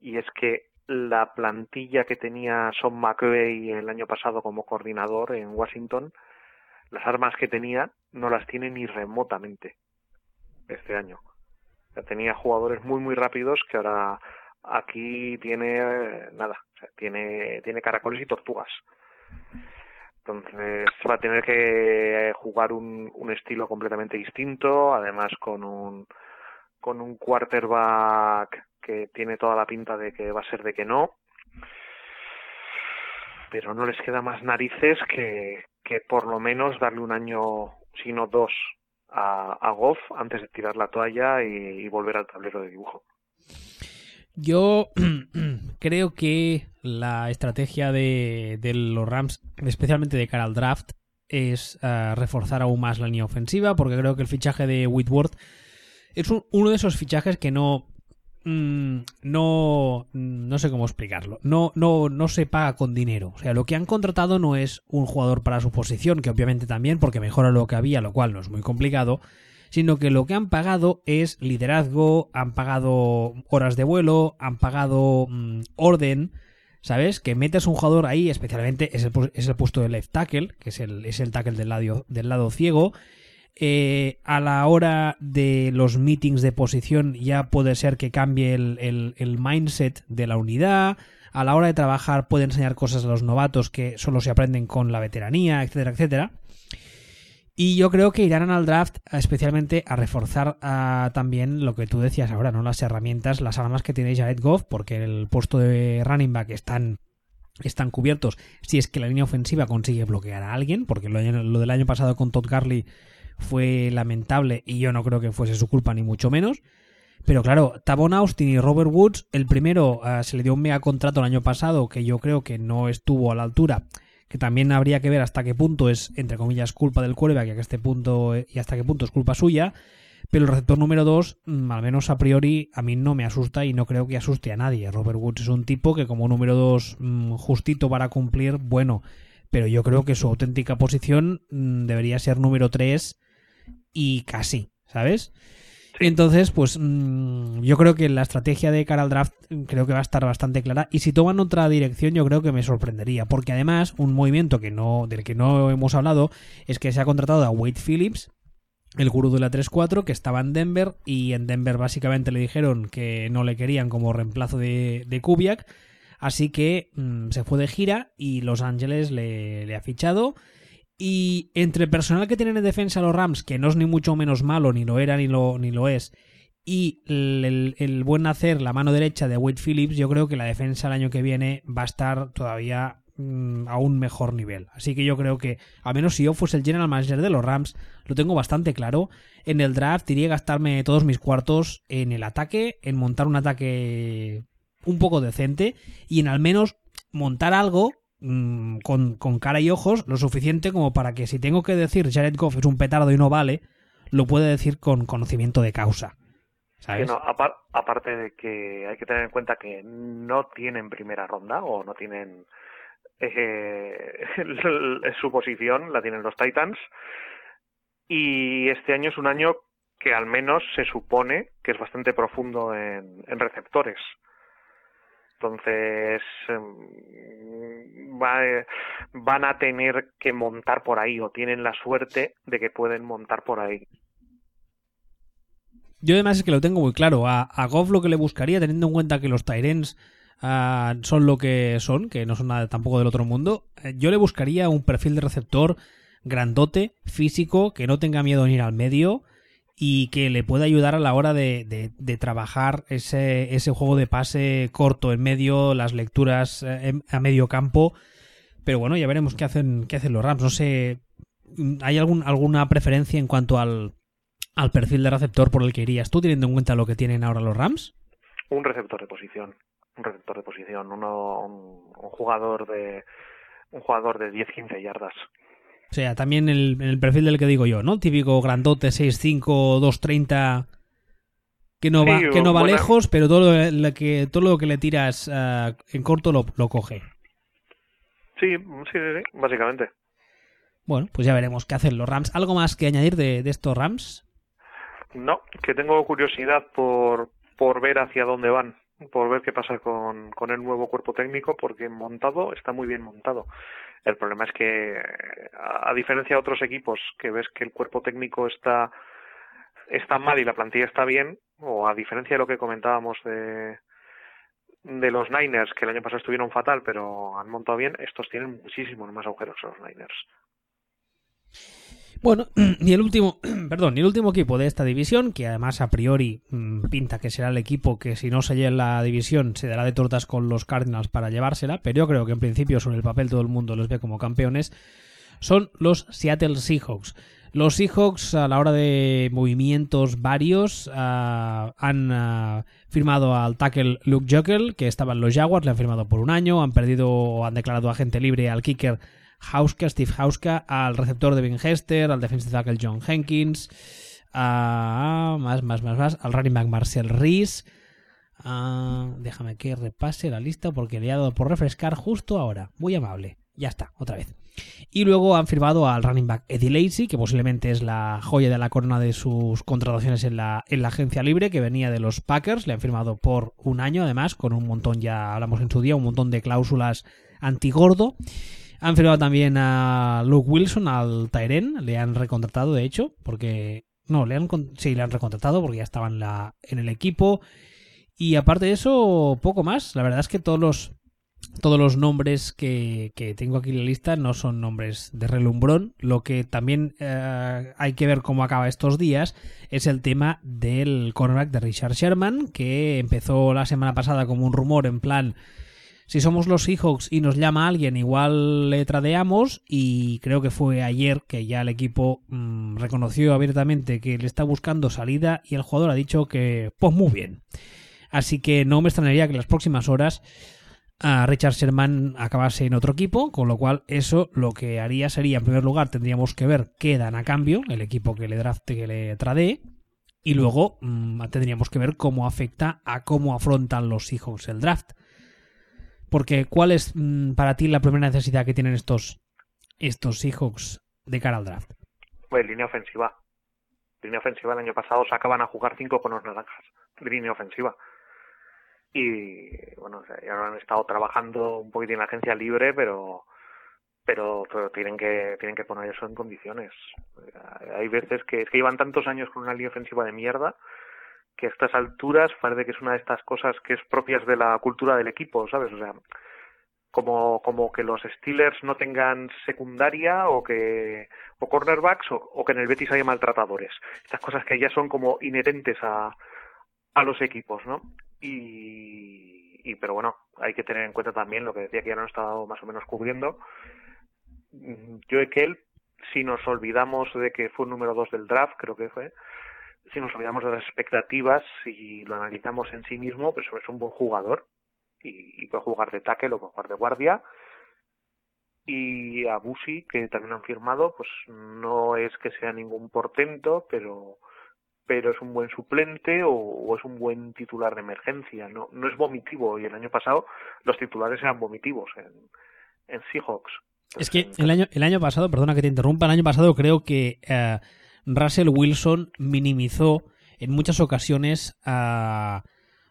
[SPEAKER 2] y es que la plantilla que tenía Son McVay el año pasado como coordinador en Washington, las armas que tenía no las tiene ni remotamente este año. Sea, tenía jugadores muy muy rápidos que ahora aquí tiene eh, nada, tiene tiene caracoles y tortugas. Entonces va a tener que jugar un, un estilo completamente distinto, además con un con un quarterback que tiene toda la pinta de que va a ser de que no. Pero no les queda más narices que, que por lo menos darle un año, si no dos, a, Goff antes de tirar la toalla y, volver al tablero de dibujo.
[SPEAKER 1] Yo creo que la estrategia de, los Rams, especialmente de cara al draft, es eh, reforzar aún más la línea ofensiva, porque creo que el fichaje de Whitworth es un- uno de esos fichajes que no. Mm, no. No sé cómo explicarlo. No, no, no se paga con dinero. O sea, lo que han contratado no es un jugador para su posición, que obviamente también, porque mejora lo que había, lo cual no es muy complicado sino que lo que han pagado es liderazgo, han pagado horas de vuelo, han pagado mm, orden, ¿sabes? Que metes un jugador ahí, especialmente es el, es el puesto de left tackle, que es el, es el tackle del lado, del lado ciego, Eh, a la hora de los meetings de posición ya puede ser que cambie el, el mindset de la unidad. A la hora de trabajar puede enseñar cosas a los novatos que solo se aprenden con la veteranía, etcétera, etcétera. Y yo creo que irán al draft especialmente a reforzar también lo que tú decías ahora, ¿no? Las herramientas, las armas que tiene Jared Goff, porque el puesto de running back están, están cubiertos si es que la línea ofensiva consigue bloquear a alguien, porque lo, lo del año pasado con Todd Garley fue lamentable y yo no creo que fuese su culpa ni mucho menos. Pero claro, Tabon Austin y Robert Woods, el primero ah, se le dio un mega contrato el año pasado que yo creo que no estuvo a la altura que también habría que ver hasta qué punto es, entre comillas, culpa del quarterback y, a este punto, y hasta qué punto es culpa suya. Pero el receptor número 2, mm, al menos a priori, a mí no me asusta y no creo que asuste a nadie. Robert Woods es un tipo que como número 2 mm, justito para cumplir, bueno, pero yo creo que su auténtica posición mm, debería ser número 3 y casi, ¿sabes? Entonces, pues mm, yo creo que la estrategia de cara al draft mm, creo que va a estar bastante clara. Y si toman otra dirección, yo creo que me sorprendería. Porque además, un movimiento que no, del que no hemos hablado es que se ha contratado a Wade Phillips, el gurú de la 3-4, que estaba en Denver. Y en Denver básicamente le dijeron que no le querían como reemplazo de, de Kubiak. Así que mm, se fue de gira y Los Ángeles le, ha fichado. Y entre el personal que tienen en defensa los Rams, que no es ni mucho menos malo, ni lo era ni lo, ni lo es, y el, buen hacer, la mano derecha de Wade Phillips, yo creo que la defensa el año que viene va a estar todavía mm, a un mejor nivel. Así que yo creo que, a menos si yo fuese el general manager de los Rams, lo tengo bastante claro. En el draft iría a gastarme todos mis cuartos en el ataque, en montar un ataque un poco decente y en al menos montar algo Mm, con, cara y ojos lo suficiente como para que si tengo que decir Jared Goff es un petardo y no vale, lo puede decir con conocimiento de causa.
[SPEAKER 2] aparte de que hay que tener en cuenta que no tienen primera ronda o no tienen eh, su posición, la tienen los Titans. Y este año es un año que al menos se supone que es bastante profundo en receptores. Entonces em, van a tener que montar por ahí o tienen la suerte de que pueden montar por ahí.
[SPEAKER 1] Yo además es que lo tengo muy claro. A, Goff lo que le buscaría, teniendo en cuenta que los Tyrens ah, son lo que son, que no son nada tampoco del otro mundo, eh, yo le buscaría un perfil de receptor grandote, físico, que no tenga miedo en ir al medio, y que le puede ayudar a la hora de, de, trabajar ese, ese, juego de pase corto en medio, las lecturas eh, a medio campo. Pero bueno, ya veremos qué hacen, qué hacen los Rams. No sé, ¿hay algún, alguna preferencia en cuanto al, al perfil de receptor por el que irías tú, teniendo en cuenta lo que tienen ahora los Rams?
[SPEAKER 2] Un receptor de posición. Un receptor de posición. Uno, un, un jugador de un jugador de 10-15 yardas.
[SPEAKER 1] O sea, también el, el perfil del que digo yo, ¿no? Típico grandote 6'5, 2'30 que no va, que no va lejos, pero todo lo, que, todo lo que le tiras uh, en corto lo, lo coge.
[SPEAKER 2] Sí, sí, sí, básicamente.
[SPEAKER 1] Bueno, pues ya veremos qué hacen los Rams. ¿Algo más que añadir de, de estos Rams?
[SPEAKER 2] No, que tengo curiosidad por, por ver hacia dónde van, por ver qué pasa con, con el nuevo cuerpo técnico, porque montado está muy bien montado. El problema es que, a diferencia de otros equipos que ves que el cuerpo técnico está, está mal y la plantilla está bien, o a diferencia de lo que comentábamos de, de los Niners, que el año pasado estuvieron fatal, pero han montado bien, estos tienen muchísimos más agujeros los Niners.
[SPEAKER 1] Bueno, y el último, perdón, y el último equipo de esta división, que además a priori mm, pinta que será el equipo que si no se lleva la división se dará de tortas con los Cardinals para llevársela, pero yo creo que en principio sobre el papel todo el mundo los ve como campeones, son los Seattle Seahawks. Los Seahawks a la hora de movimientos varios ah, han ah, firmado al tackle Luke Jokel, que estaba en los Jaguars, le han firmado por un año, han perdido han declarado agente libre al kicker Hauska, Steve Hauska, al receptor de Ben Hester, al defensive tackle John Jenkins, a, más, más, más, más, al running back Marcel Rees. déjame que repase la lista porque le he dado por refrescar justo ahora. Muy amable. Ya está, otra vez. Y luego han firmado al running back Eddie Lacey, que posiblemente es la joya de la corona de sus contrataciones en la, en la agencia libre, que venía de los Packers. Le han firmado por un año, además, con un montón, ya hablamos en su día, un montón de cláusulas antigordo. Han firmado también a Luke Wilson, al Tyren, le han recontratado, de hecho, porque... No, le han, sí, le han recontratado porque ya estaban la, en el equipo. Y aparte de eso, poco más. La verdad es que todos los todos los nombres que, que, tengo aquí en la lista no son nombres de relumbrón. Lo que también eh, hay que ver cómo acaba estos días es el tema del cornerback de Richard Sherman, que empezó la semana pasada como un rumor en plan si somos los Seahawks y nos llama alguien, igual le tradeamos. Y creo que fue ayer que ya el equipo mm, reconoció abiertamente que le está buscando salida y el jugador ha dicho que, pues muy bien. Así que no me extrañaría que en las próximas horas a Richard Sherman acabase en otro equipo, con lo cual eso lo que haría sería, en primer lugar, tendríamos que ver qué dan a cambio, el equipo que le drafte, que le y luego mm, tendríamos que ver cómo afecta a cómo afrontan los Seahawks el draft. Porque, ¿cuál es mm, para ti la primera necesidad que tienen estos, estos Seahawks de cara al draft?
[SPEAKER 2] Pues línea ofensiva. Línea ofensiva el año pasado sacaban a jugar cinco con los naranjas. Línea ofensiva y bueno, ya han estado trabajando un poquito en la agencia libre, pero pero, pero tienen que tienen que poner eso en condiciones. Hay veces que es que llevan tantos años con una línea ofensiva de mierda que a estas alturas parece que es una de estas cosas que es propias de la cultura del equipo, ¿sabes? O sea, como, como que los Steelers no tengan secundaria o que o cornerbacks o, o que en el Betis haya maltratadores. Estas cosas que ya son como inherentes a, a los equipos, ¿no? Y, pero bueno, hay que tener en cuenta también lo que decía que ya no estado más o menos cubriendo. Yo que si nos olvidamos de que fue un número dos del draft, creo que fue, si nos olvidamos de las expectativas y lo analizamos en sí mismo, pues es un buen jugador y, y puede jugar de tackle o puede jugar de guardia. Y a Busi, que también han firmado, pues no es que sea ningún portento, pero pero es un buen suplente o, es un buen titular de emergencia. No, no es vomitivo y el año pasado los titulares eran vomitivos en, en Seahawks.
[SPEAKER 1] es que el año, el año pasado, perdona que te interrumpa, el año pasado creo que eh, Russell Wilson minimizó en muchas ocasiones a...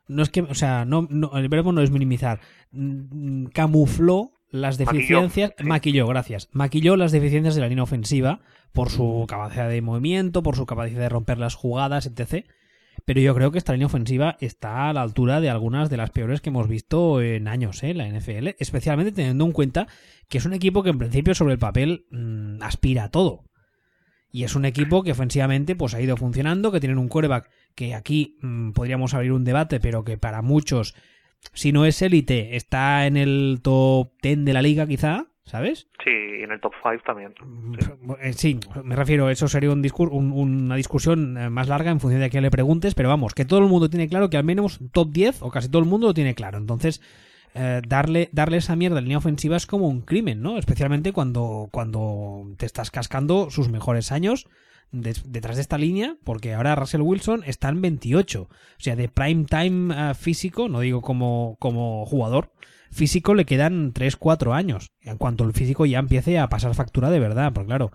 [SPEAKER 1] no es que, o sea, no, no, el verbo no es minimizar, mm, camufló las deficiencias, maquilló, gracias, maquilló las deficiencias de la línea ofensiva por su capacidad de movimiento, por su capacidad de romper las jugadas, etc. Pero yo creo que esta línea ofensiva está a la altura de algunas de las peores que hemos visto en años, ¿eh? la NFL, especialmente teniendo en cuenta que es un equipo que en principio sobre el papel mm, aspira a todo. Y es un equipo que ofensivamente pues ha ido funcionando, que tienen un coreback que aquí mm, podríamos abrir un debate, pero que para muchos si no es élite, está en el top 10 de la liga quizá, ¿sabes?
[SPEAKER 2] Sí, en el top 5 también.
[SPEAKER 1] Sí. Eh, me refiero, eso sería un una discusión eh, más larga en función de a quién le preguntes, pero vamos, que todo el mundo tiene claro que al menos top 10 o casi todo el mundo lo tiene claro. Entonces, eh, darle, darle esa mierda la línea ofensiva es como un crimen, ¿no? Especialmente cuando, cuando te estás cascando sus mejores años detrás de esta línea, porque ahora Russell Wilson está en 28. O sea, de prime time eh, físico, no digo como, como jugador, físico le quedan 3-4 años. En cuanto el físico ya empiece a pasar factura de verdad, porque claro,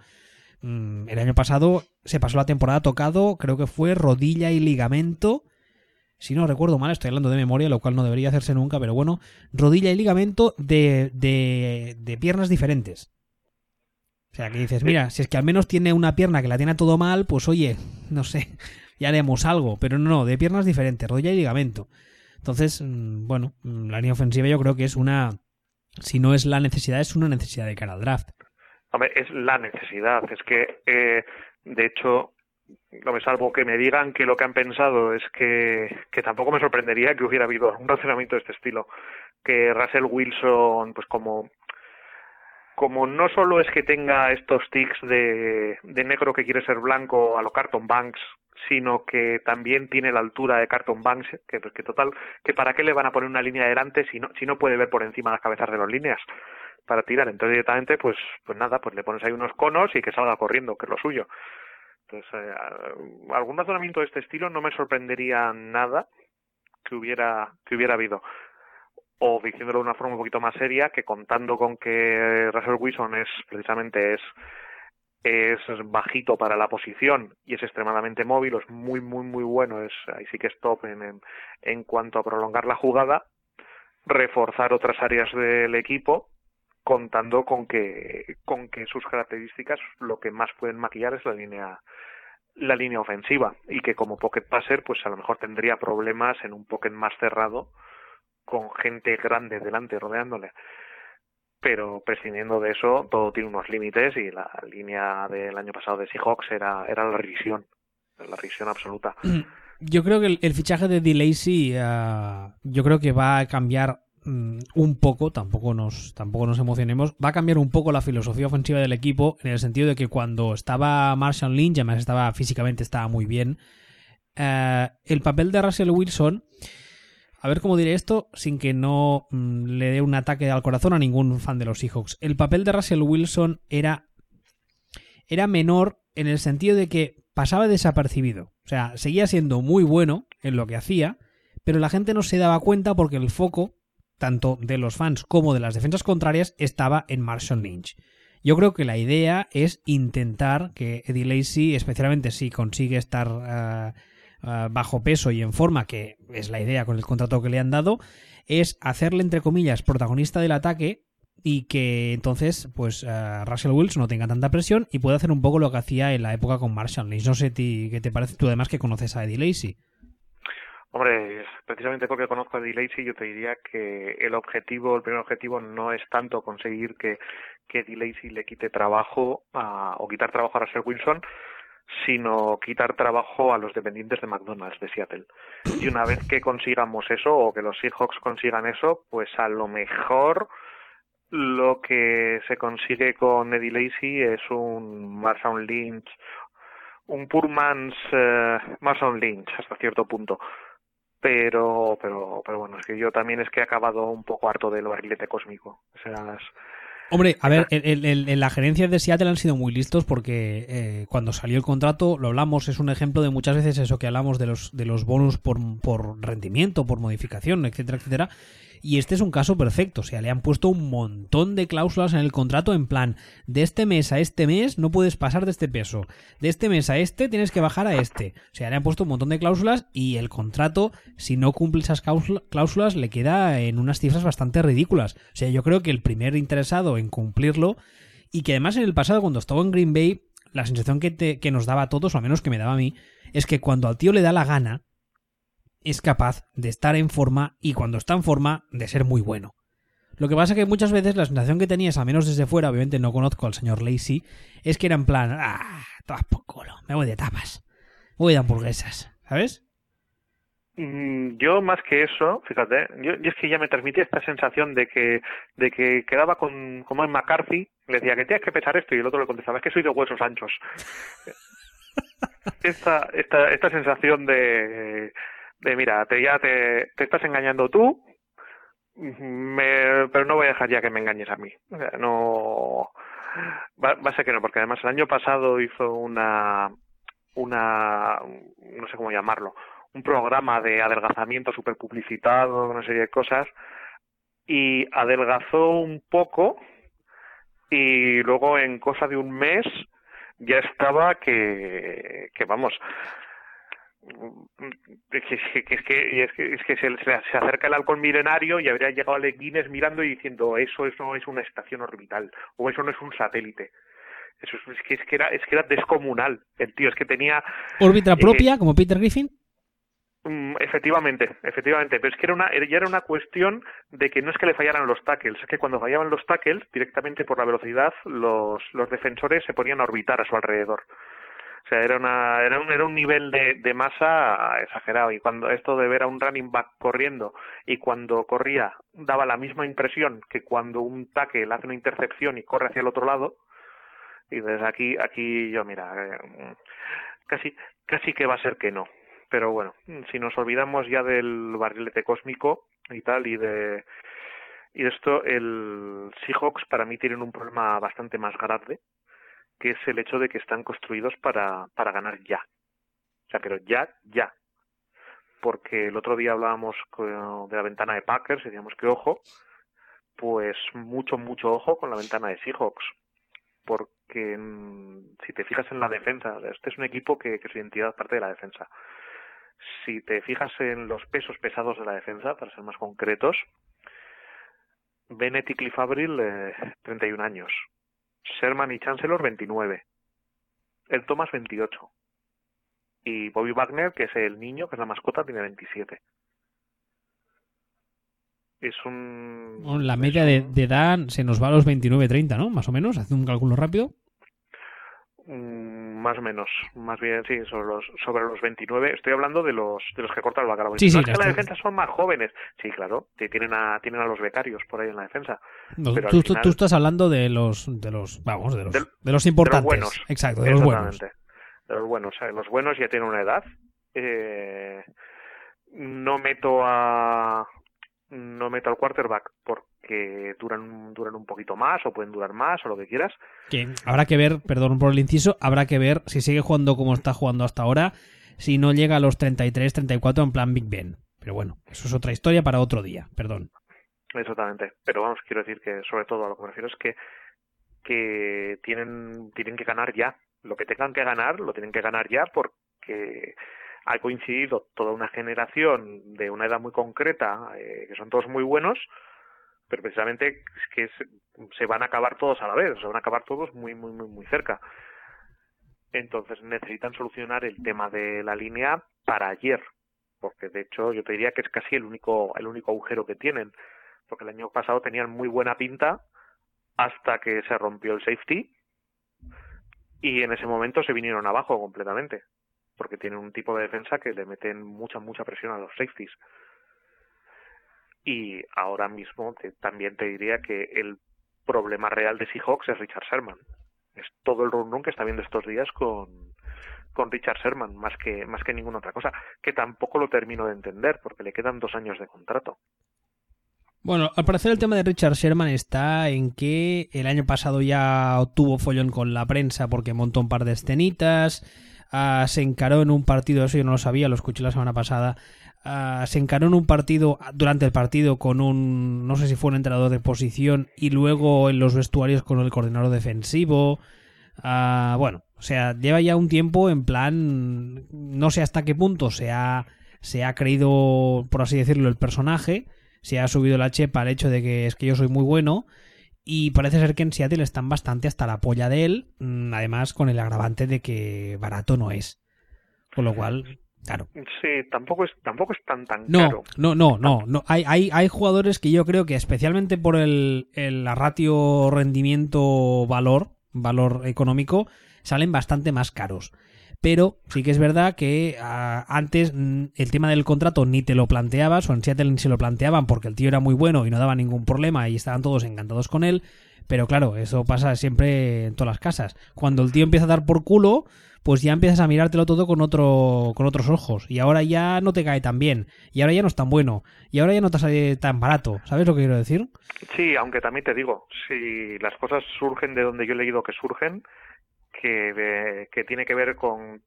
[SPEAKER 1] mm, el año pasado se pasó la temporada tocado, creo que fue rodilla y ligamento. Si no recuerdo mal, estoy hablando de memoria, lo cual no debería hacerse nunca, pero bueno, rodilla y ligamento de, de, de piernas diferentes. O sea, que dices, mira, si es que al menos tiene una pierna que la tiene todo mal, pues oye, no sé, ya haremos algo. Pero no, de piernas diferentes, rodilla y ligamento. Entonces, mm, bueno, mm, la línea ofensiva yo creo que es una, si no es la necesidad, es una necesidad de cara al draft.
[SPEAKER 2] Hombre, es la necesidad. Es que, eh, de hecho, no salvo que me digan que lo que han pensado es que, que tampoco me sorprendería que hubiera habido un razonamiento de este estilo. Que Russell Wilson, pues como como no solo es que tenga estos tics de, de negro que quiere ser blanco a lo Carton Banks, sino que también tiene la altura de Carton Banks, que, pues, que total, que para qué le van a poner una línea delante si no, si no puede ver por encima las cabezas de las líneas para tirar. Entonces directamente, pues, pues nada, pues le pones ahí unos conos y que salga corriendo, que es lo suyo. Entonces, eh, algún razonamiento de este estilo no me sorprendería nada que hubiera, que hubiera habido. O diciéndolo de una forma un poquito más seria, que contando con que Russell Wilson es precisamente es es bajito para la posición y es extremadamente móvil, es muy, muy, muy bueno, es, ahí sí que es top en, en, cuanto a prolongar la jugada, reforzar otras áreas del equipo contando con que con que sus características lo que más pueden maquillar es la línea la línea ofensiva y que como pocket passer pues a lo mejor tendría problemas en un pocket más cerrado con gente grande delante rodeándole. Pero prescindiendo de eso todo tiene unos límites y la línea del año pasado de Seahawks era era la revisión la revisión absoluta.
[SPEAKER 1] Yo creo que el, fichaje de DeLacy uh, yo creo que va a cambiar un poco, tampoco nos, tampoco nos emocionemos, va a cambiar un poco la filosofía ofensiva del equipo en el sentido de que cuando estaba Marshall Lynch, además estaba físicamente estaba muy bien, uh, el papel de Russell Wilson, a ver cómo diré esto sin que no mm, le dé un ataque al corazón a ningún fan de los Seahawks. El papel de Russell Wilson era, era menor en el sentido de que pasaba desapercibido. O sea, seguía siendo muy bueno en lo que hacía, pero la gente no se daba cuenta porque el foco, tanto de los fans como de las defensas contrarias, estaba en Marshall Lynch. Yo creo que la idea es intentar que Eddie Lacy, especialmente si consigue estar uh, bajo peso y en forma, que es la idea con el contrato que le han dado, es hacerle, entre comillas, protagonista del ataque y que entonces pues uh, Russell Wilson no tenga tanta presión y pueda hacer un poco lo que hacía en la época con Marshall Lynch. No sé ti, qué te parece tú además que conoces a Eddie Lacy.
[SPEAKER 2] Hombre, precisamente porque conozco a Eddie Lacy, yo te diría que el objetivo, el primer objetivo no es tanto conseguir que, que Eddie Lacy le quite trabajo a, o quitar trabajo a Russell Wilson, sino quitar trabajo a los dependientes de McDonald's de Seattle. Y una vez que consigamos eso, o que los Seahawks consigan eso, pues a lo mejor lo que se consigue con Eddie Lacy es un Marshall Lynch, un Purmans eh, Marshall Lynch hasta cierto punto. Pero, pero, pero bueno, es que yo también es que he acabado un poco harto del barrilete cósmico. O sea,
[SPEAKER 1] Hombre, a ver, en, la gerencia de Seattle han sido muy listos porque eh, cuando salió el contrato, lo hablamos, es un ejemplo de muchas veces eso que hablamos de los, de los bonus por, por rendimiento, por modificación, etcétera, etcétera. Y este es un caso perfecto. O sea, le han puesto un montón de cláusulas en el contrato en plan, de este mes a este mes no puedes pasar de este peso. De este mes a este tienes que bajar a este. O sea, le han puesto un montón de cláusulas y el contrato, si no cumple esas cláusulas, le queda en unas cifras bastante ridículas. O sea, yo creo que el primer interesado en cumplirlo y que además en el pasado cuando estaba en Green Bay, la sensación que, que nos daba a todos, o al menos que me daba a mí, es que cuando al tío le da la gana, es capaz de estar en forma y cuando está en forma de ser muy bueno. Lo que pasa es que muchas veces la sensación que tenías, a menos desde fuera, obviamente no conozco al señor Lacey, es que era en plan, ah, todas por culo, me voy de tapas, voy de hamburguesas, ¿sabes?
[SPEAKER 2] Mm, yo más que eso, fíjate, yo, es que ya me transmitía esta sensación de que de que quedaba con como en McCarthy, le decía que tienes que pesar esto y el otro le contestaba es que soy de huesos anchos. esta esta esta sensación de de mira, te, ya te, te estás engañando tú, me, pero no voy a dejar ya que me engañes a mí. No va, a ser que no, porque además el año pasado hizo una una no sé cómo llamarlo, un programa de adelgazamiento super publicitado, una serie de cosas y adelgazó un poco y luego en cosa de un mes ya estaba que vamos es que, que, es que, es que se, se, acerca el halcón milenario y habría llegado a Guinness mirando y diciendo eso, eso no es una estación orbital o eso no es un satélite. Eso es, que, es que era es que era descomunal el tío, es que tenía
[SPEAKER 1] órbita eh, propia como Peter Griffin.
[SPEAKER 2] Mm, efectivamente, efectivamente, pero es que era una, ya era una cuestión de que no es que le fallaran los tackles, es que cuando fallaban los tackles, directamente por la velocidad, los, los defensores se ponían a orbitar a su alrededor. O sea, era, una, era, un, era un nivel de, de masa exagerado. Y cuando esto de ver a un running back corriendo y cuando corría daba la misma impresión que cuando un tackle hace una intercepción y corre hacia el otro lado. Y desde aquí, aquí yo, mira, eh, casi, casi que va a ser que no. Pero bueno, si nos olvidamos ya del barrilete cósmico y tal, y de, y de esto, el Seahawks para mí tienen un problema bastante más grave que es el hecho de que están construidos para, para ganar ya. O sea, pero ya, ya. Porque el otro día hablábamos de la ventana de Packers y decíamos que ojo, pues mucho, mucho ojo con la ventana de Seahawks. Porque mm, si te fijas en la defensa, este es un equipo que, que su identidad parte de la defensa. Si te fijas en los pesos pesados de la defensa, para ser más concretos, Bennett y Cliff Avril, eh, 31 años. Sherman y Chancellor, 29. El Thomas, 28. Y Bobby Wagner, que es el niño, que es la mascota, tiene 27. Es un...
[SPEAKER 1] Bueno, La media de, de edad se nos va a los 29-30, ¿no? Más o menos, hace un cálculo rápido.
[SPEAKER 2] Mm, Más o menos, más bien sí, sobre los, sobre los 29. Estoy hablando de los de los que cortan el bacalao.
[SPEAKER 1] Sí, sí,
[SPEAKER 2] no es que la defensa son más jóvenes. Sí, claro, tienen a tienen a los becarios por ahí en la defensa.
[SPEAKER 1] No,
[SPEAKER 2] Pero
[SPEAKER 1] tú,
[SPEAKER 2] final-
[SPEAKER 1] tú estás hablando de los, de los, vamos, de los,
[SPEAKER 2] Del-
[SPEAKER 1] de los importantes.
[SPEAKER 2] buenos.
[SPEAKER 1] Exacto, de los buenos.
[SPEAKER 2] De los buenos. O sea, los buenos ya tienen una edad. Eh, no meto a no meto al quarterback porque duran duran un poquito más o pueden durar más o lo que quieras.
[SPEAKER 1] Que habrá que ver, perdón por el inciso, habrá que ver si sigue jugando como está jugando hasta ahora, si no llega a los 33, 34 en plan Big Ben. Pero bueno, eso es otra historia para otro día, perdón.
[SPEAKER 2] Exactamente. Pero vamos, quiero decir que sobre todo a lo que me refiero es que, que tienen, tienen que ganar ya. Lo que tengan que ganar, lo tienen que ganar ya porque ha coincidido toda una generación de una edad muy concreta, eh, que son todos muy buenos, pero precisamente es que se, van a acabar todos a la vez, se van a acabar todos muy, muy, muy, muy cerca. Entonces necesitan solucionar el tema de la línea para ayer, porque de hecho yo te diría que es casi el único, el único agujero que tienen, porque el año pasado tenían muy buena pinta hasta que se rompió el safety y en ese momento se vinieron abajo completamente, porque tienen un tipo de defensa que le meten mucha, mucha presión a los safeties. Y ahora mismo te- también te diría que el problema real de Seahawks es Richard Sherman. Es todo el run run que está viendo estos días con, con Richard Sherman, más que, más que ninguna otra cosa, que tampoco lo termino de entender, porque le quedan dos años de contrato.
[SPEAKER 1] Bueno, al parecer el tema de Richard Sherman está en que el año pasado ya tuvo follón con la prensa porque montó un par de escenitas, ah, se encaró en un partido, eso yo no lo sabía, lo escuché la semana pasada, ah, se encaró en un partido, durante el partido, con un, no sé si fue un entrenador de posición y luego en los vestuarios con el coordinador defensivo. Ah, bueno, o sea, lleva ya un tiempo en plan, no sé hasta qué punto se ha, se ha creído, por así decirlo, el personaje, se ha subido la chepa al hecho de que es que yo soy muy bueno y parece ser que en Seattle están bastante hasta la polla de él, mm, además con el agravante de que barato no es. Con lo cual, claro.
[SPEAKER 2] Sí, tampoco es, tampoco es tan tan
[SPEAKER 1] No,
[SPEAKER 2] caro.
[SPEAKER 1] no, no, no, no. Hay, hay, hay jugadores que yo creo que especialmente por el, el la ratio rendimiento-valor, valor económico, salen bastante más caros. Pero sí que es verdad que ah, antes mm, el tema del contrato ni te lo planteabas, o en Seattle ni se lo planteaban porque el tío era muy bueno y no daba ningún problema y estaban todos encantados con él. Pero claro, eso pasa siempre en todas las casas. Cuando el tío empieza a dar por culo, pues ya empiezas a mirártelo todo con otro con otros ojos. Y ahora ya no te cae tan bien. Y ahora ya no es tan bueno. Y ahora ya no te sale tan barato. Sabes lo que quiero decir
[SPEAKER 2] Sí, aunque también te digo, si las cosas surgen de donde yo he leído que surgen, que, de- que tiene que ver con,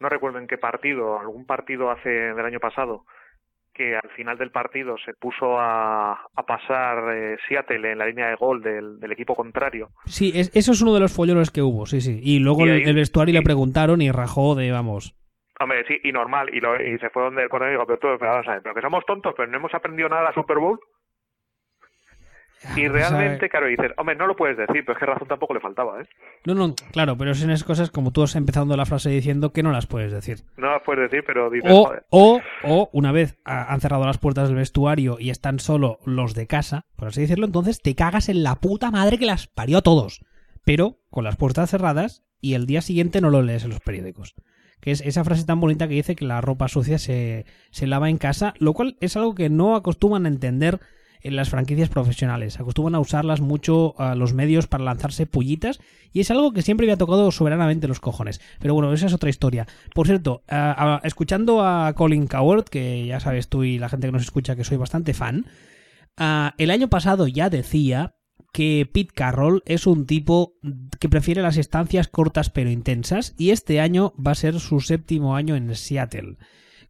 [SPEAKER 2] no recuerdo en qué partido, algún partido hace del año pasado, que al final del partido se puso a, a pasar eh, Seattle en la línea de gol del, del equipo contrario.
[SPEAKER 1] sí es- eso es uno de los follones que hubo sí sí y luego
[SPEAKER 2] Y
[SPEAKER 1] el,
[SPEAKER 2] ahí-
[SPEAKER 1] el vestuario
[SPEAKER 2] y-
[SPEAKER 1] le preguntaron y rajó de vamos
[SPEAKER 2] Hombre, sí, y normal, y, lo, y se fue donde el y dijo, pero tú, pero vamos a ver, pero que somos tontos, pero no hemos aprendido nada de la Super Bowl. Y realmente, claro, dices, hombre, no lo puedes decir, pero es que razón tampoco le faltaba, ¿eh?
[SPEAKER 1] no no claro pero son esas cosas como tú has empezado la frase diciendo que no las puedes decir
[SPEAKER 2] No las puedes decir, pero dices,
[SPEAKER 1] O,
[SPEAKER 2] joder.
[SPEAKER 1] o, o una vez ha- han cerrado las puertas del vestuario y están solo los de casa, por así decirlo, entonces te cagas en la puta madre que las parió a todos. Pero con las puertas cerradas y el día siguiente no lo lees en los periódicos. Que es esa frase tan bonita que dice que la ropa sucia se, se lava en casa, lo cual es algo que no acostumbran a entender en las franquicias profesionales. Acostumbran a usarlas mucho los medios para lanzarse pullitas y es algo que siempre me ha tocado soberanamente los cojones. Pero bueno, esa es otra historia. Por cierto, escuchando a Colin Coward, que ya sabes tú y la gente que nos escucha que soy bastante fan, el año pasado ya decía que Pete Carroll es un tipo que prefiere las estancias cortas pero intensas y este año va a ser su séptimo año en Seattle.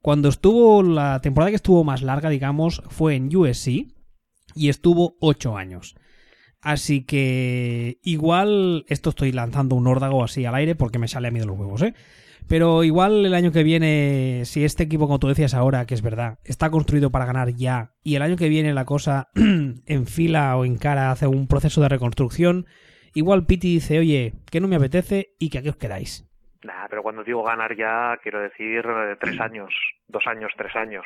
[SPEAKER 1] Cuando estuvo la temporada que estuvo más larga, digamos, fue en USC y estuvo ocho años. Así que igual esto estoy lanzando un órdago así al aire porque me sale a mí de los huevos, ¿eh? Pero igual el año que viene, si este equipo, como tú decías ahora, que es verdad, está construido para ganar ya, y el año que viene la cosa en fila o en cara hace un proceso de reconstrucción, igual Piti dice, oye, que no me apetece y que aquí os quedáis.
[SPEAKER 2] Nah, pero cuando digo ganar ya, quiero decir eh, tres años, dos años, tres años.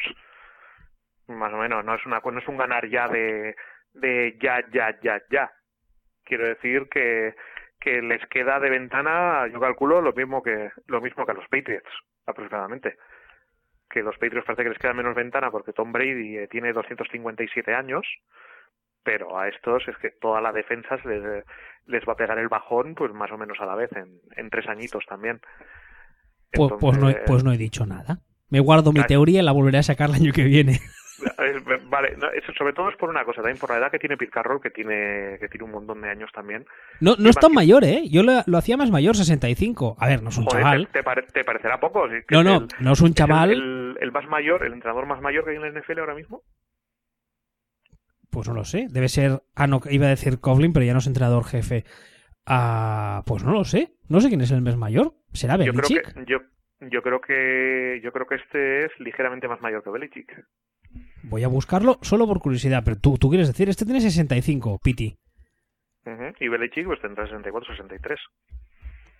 [SPEAKER 2] Más o menos, no es, una, no es un ganar ya de, de ya, ya, ya, ya. Quiero decir que que les queda de ventana, yo calculo lo mismo que lo mismo que a los Patriots, aproximadamente. Que los Patriots parece que les queda menos ventana porque Tom Brady eh, tiene 257 años, pero a estos es que toda la defensa les, les va a pegar el bajón, pues más o menos a la vez, en, en tres añitos también.
[SPEAKER 1] Pues, pues, no, pues no he dicho nada. Me guardo mi teoría y la volveré a sacar el año que viene.
[SPEAKER 2] Vale, sobre todo es por una cosa, también por la edad que tiene Pete Carroll, que tiene, que tiene un montón de años también.
[SPEAKER 1] No, no es tan mayor, ¿eh? Yo lo, hacía más mayor, 65. A ver, no es un chaval.
[SPEAKER 2] Te, parecerá poco.
[SPEAKER 1] no, no, no es un chaval.
[SPEAKER 2] El, más mayor, el entrenador más mayor que hay en la NFL ahora mismo?
[SPEAKER 1] Pues no lo sé. Debe ser. Ah, no, iba a decir Coughlin, pero ya no es entrenador jefe. Ah, pues no lo sé. No sé quién es el mes mayor. ¿Será Belichick?
[SPEAKER 2] Yo creo que, yo, yo creo que, yo creo que este es ligeramente más mayor que Belichick.
[SPEAKER 1] Voy a buscarlo solo por curiosidad, pero tú, tú quieres decir, este tiene 65, Piti.
[SPEAKER 2] Y Belichick pues tendrá 64, 63.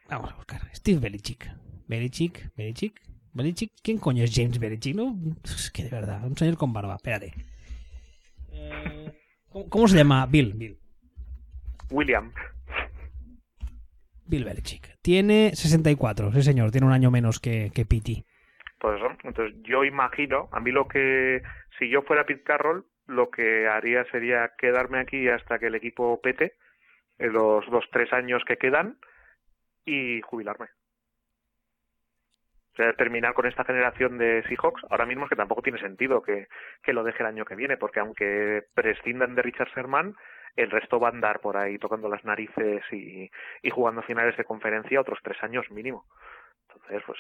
[SPEAKER 1] Vamos a buscar. Steve Belichick. Belichick, Belichick, Belichick. ¿Quién coño es James Belichick? No, es que de verdad, un señor con barba. Espérate. Eh, ¿cómo, se llama? Bill, Bill.
[SPEAKER 2] William.
[SPEAKER 1] Bill Belichick. Tiene 64, sí señor, tiene un año menos que, que Piti.
[SPEAKER 2] Pues entonces yo imagino, a mí lo que, si yo fuera Pete Carroll, lo que haría sería quedarme aquí hasta que el equipo pete en los dos, tres años que quedan y jubilarme. O sea, terminar con esta generación de Seahawks, ahora mismo es que tampoco tiene sentido que, que lo deje el año que viene, porque aunque prescindan de Richard Sherman, el resto va a andar por ahí tocando las narices y, y jugando finales de conferencia otros tres años mínimo. Entonces, pues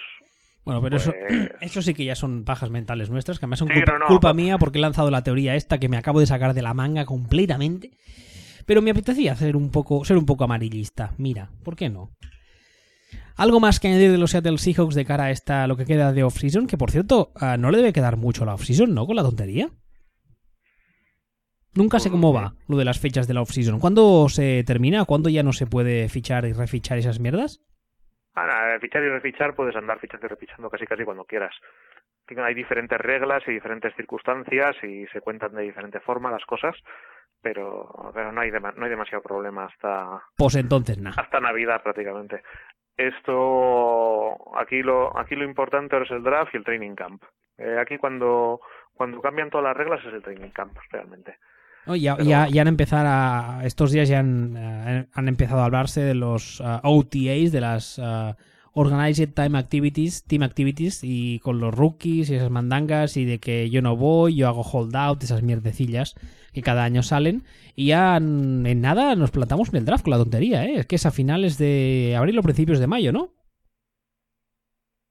[SPEAKER 1] bueno, pero eso, pues eso sí que ya son pajas mentales nuestras, que además son culpa, mía porque he lanzado la teoría esta que me acabo de sacar de la manga completamente. Pero me apetecía ser un poco, ser un poco amarillista. Mira, ¿por qué no? Algo más que añadir de los Seattle Seahawks de cara a esta, lo que queda de off-season, que por cierto, ah, no le debe quedar mucho la off-season, ¿no? Con la tontería. Nunca sé cómo va lo de las fechas de la off-season. ¿Cuándo se termina? ¿Cuándo ya no se puede fichar y refichar esas mierdas?
[SPEAKER 2] Para fichar y refichar puedes andar fichando y refichando casi casi cuando quieras. Hay diferentes reglas y diferentes circunstancias y se cuentan de diferente forma las cosas, pero, pero no, hay no hay demasiado problema hasta...
[SPEAKER 1] Pues entonces nada.
[SPEAKER 2] Hasta Navidad prácticamente. Esto, aquí lo, aquí lo importante ahora es el draft y el training camp. Eh, aquí cuando, cuando cambian todas las reglas es el training camp realmente.
[SPEAKER 1] Ya, ya, ya, han empezado a. Estos días ya han, eh, han empezado a hablarse de los uh, OTAs, de las uh, Organized Time Activities, Team Activities, y con los rookies y esas mandangas, y de que yo no voy, yo hago holdout, esas mierdecillas que cada año salen. Y ya en nada nos plantamos en el draft con la tontería, ¿eh? Es que es a finales de abril o principios de mayo, ¿no?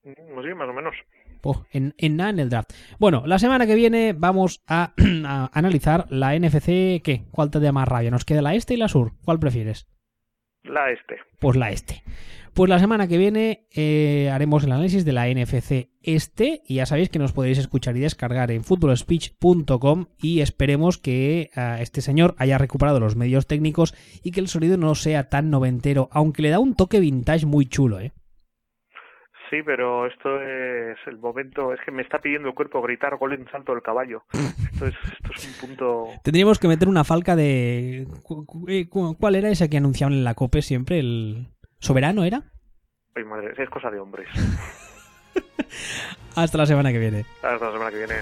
[SPEAKER 2] Mm, sí, más o menos.
[SPEAKER 1] Oh, en, en nada en el draft. Bueno, la semana que viene vamos a, analizar la NFC. ¿Qué? ¿Cuál te da más rabia? ¿Nos queda la este y la sur? ¿Cuál prefieres?
[SPEAKER 2] La este.
[SPEAKER 1] Pues la este. Pues la semana que viene eh, haremos el análisis de la NFC este y ya sabéis que nos podéis escuchar y descargar en footballspeech.com y esperemos que eh, este señor haya recuperado los medios técnicos y que el sonido no sea tan noventero, aunque le da un toque vintage muy chulo, ¿eh?
[SPEAKER 2] Sí, pero esto es el momento, es que me está pidiendo el cuerpo gritar gol en salto del caballo. Esto es, esto es un punto...
[SPEAKER 1] Tendríamos que meter una falca de... Eh, ¿Cuál era esa que anunciaban en la COPE siempre? ¿El soberano era?
[SPEAKER 2] Ay, madre, es cosa de hombres.
[SPEAKER 1] Hasta la semana que viene.
[SPEAKER 2] Hasta la semana que viene.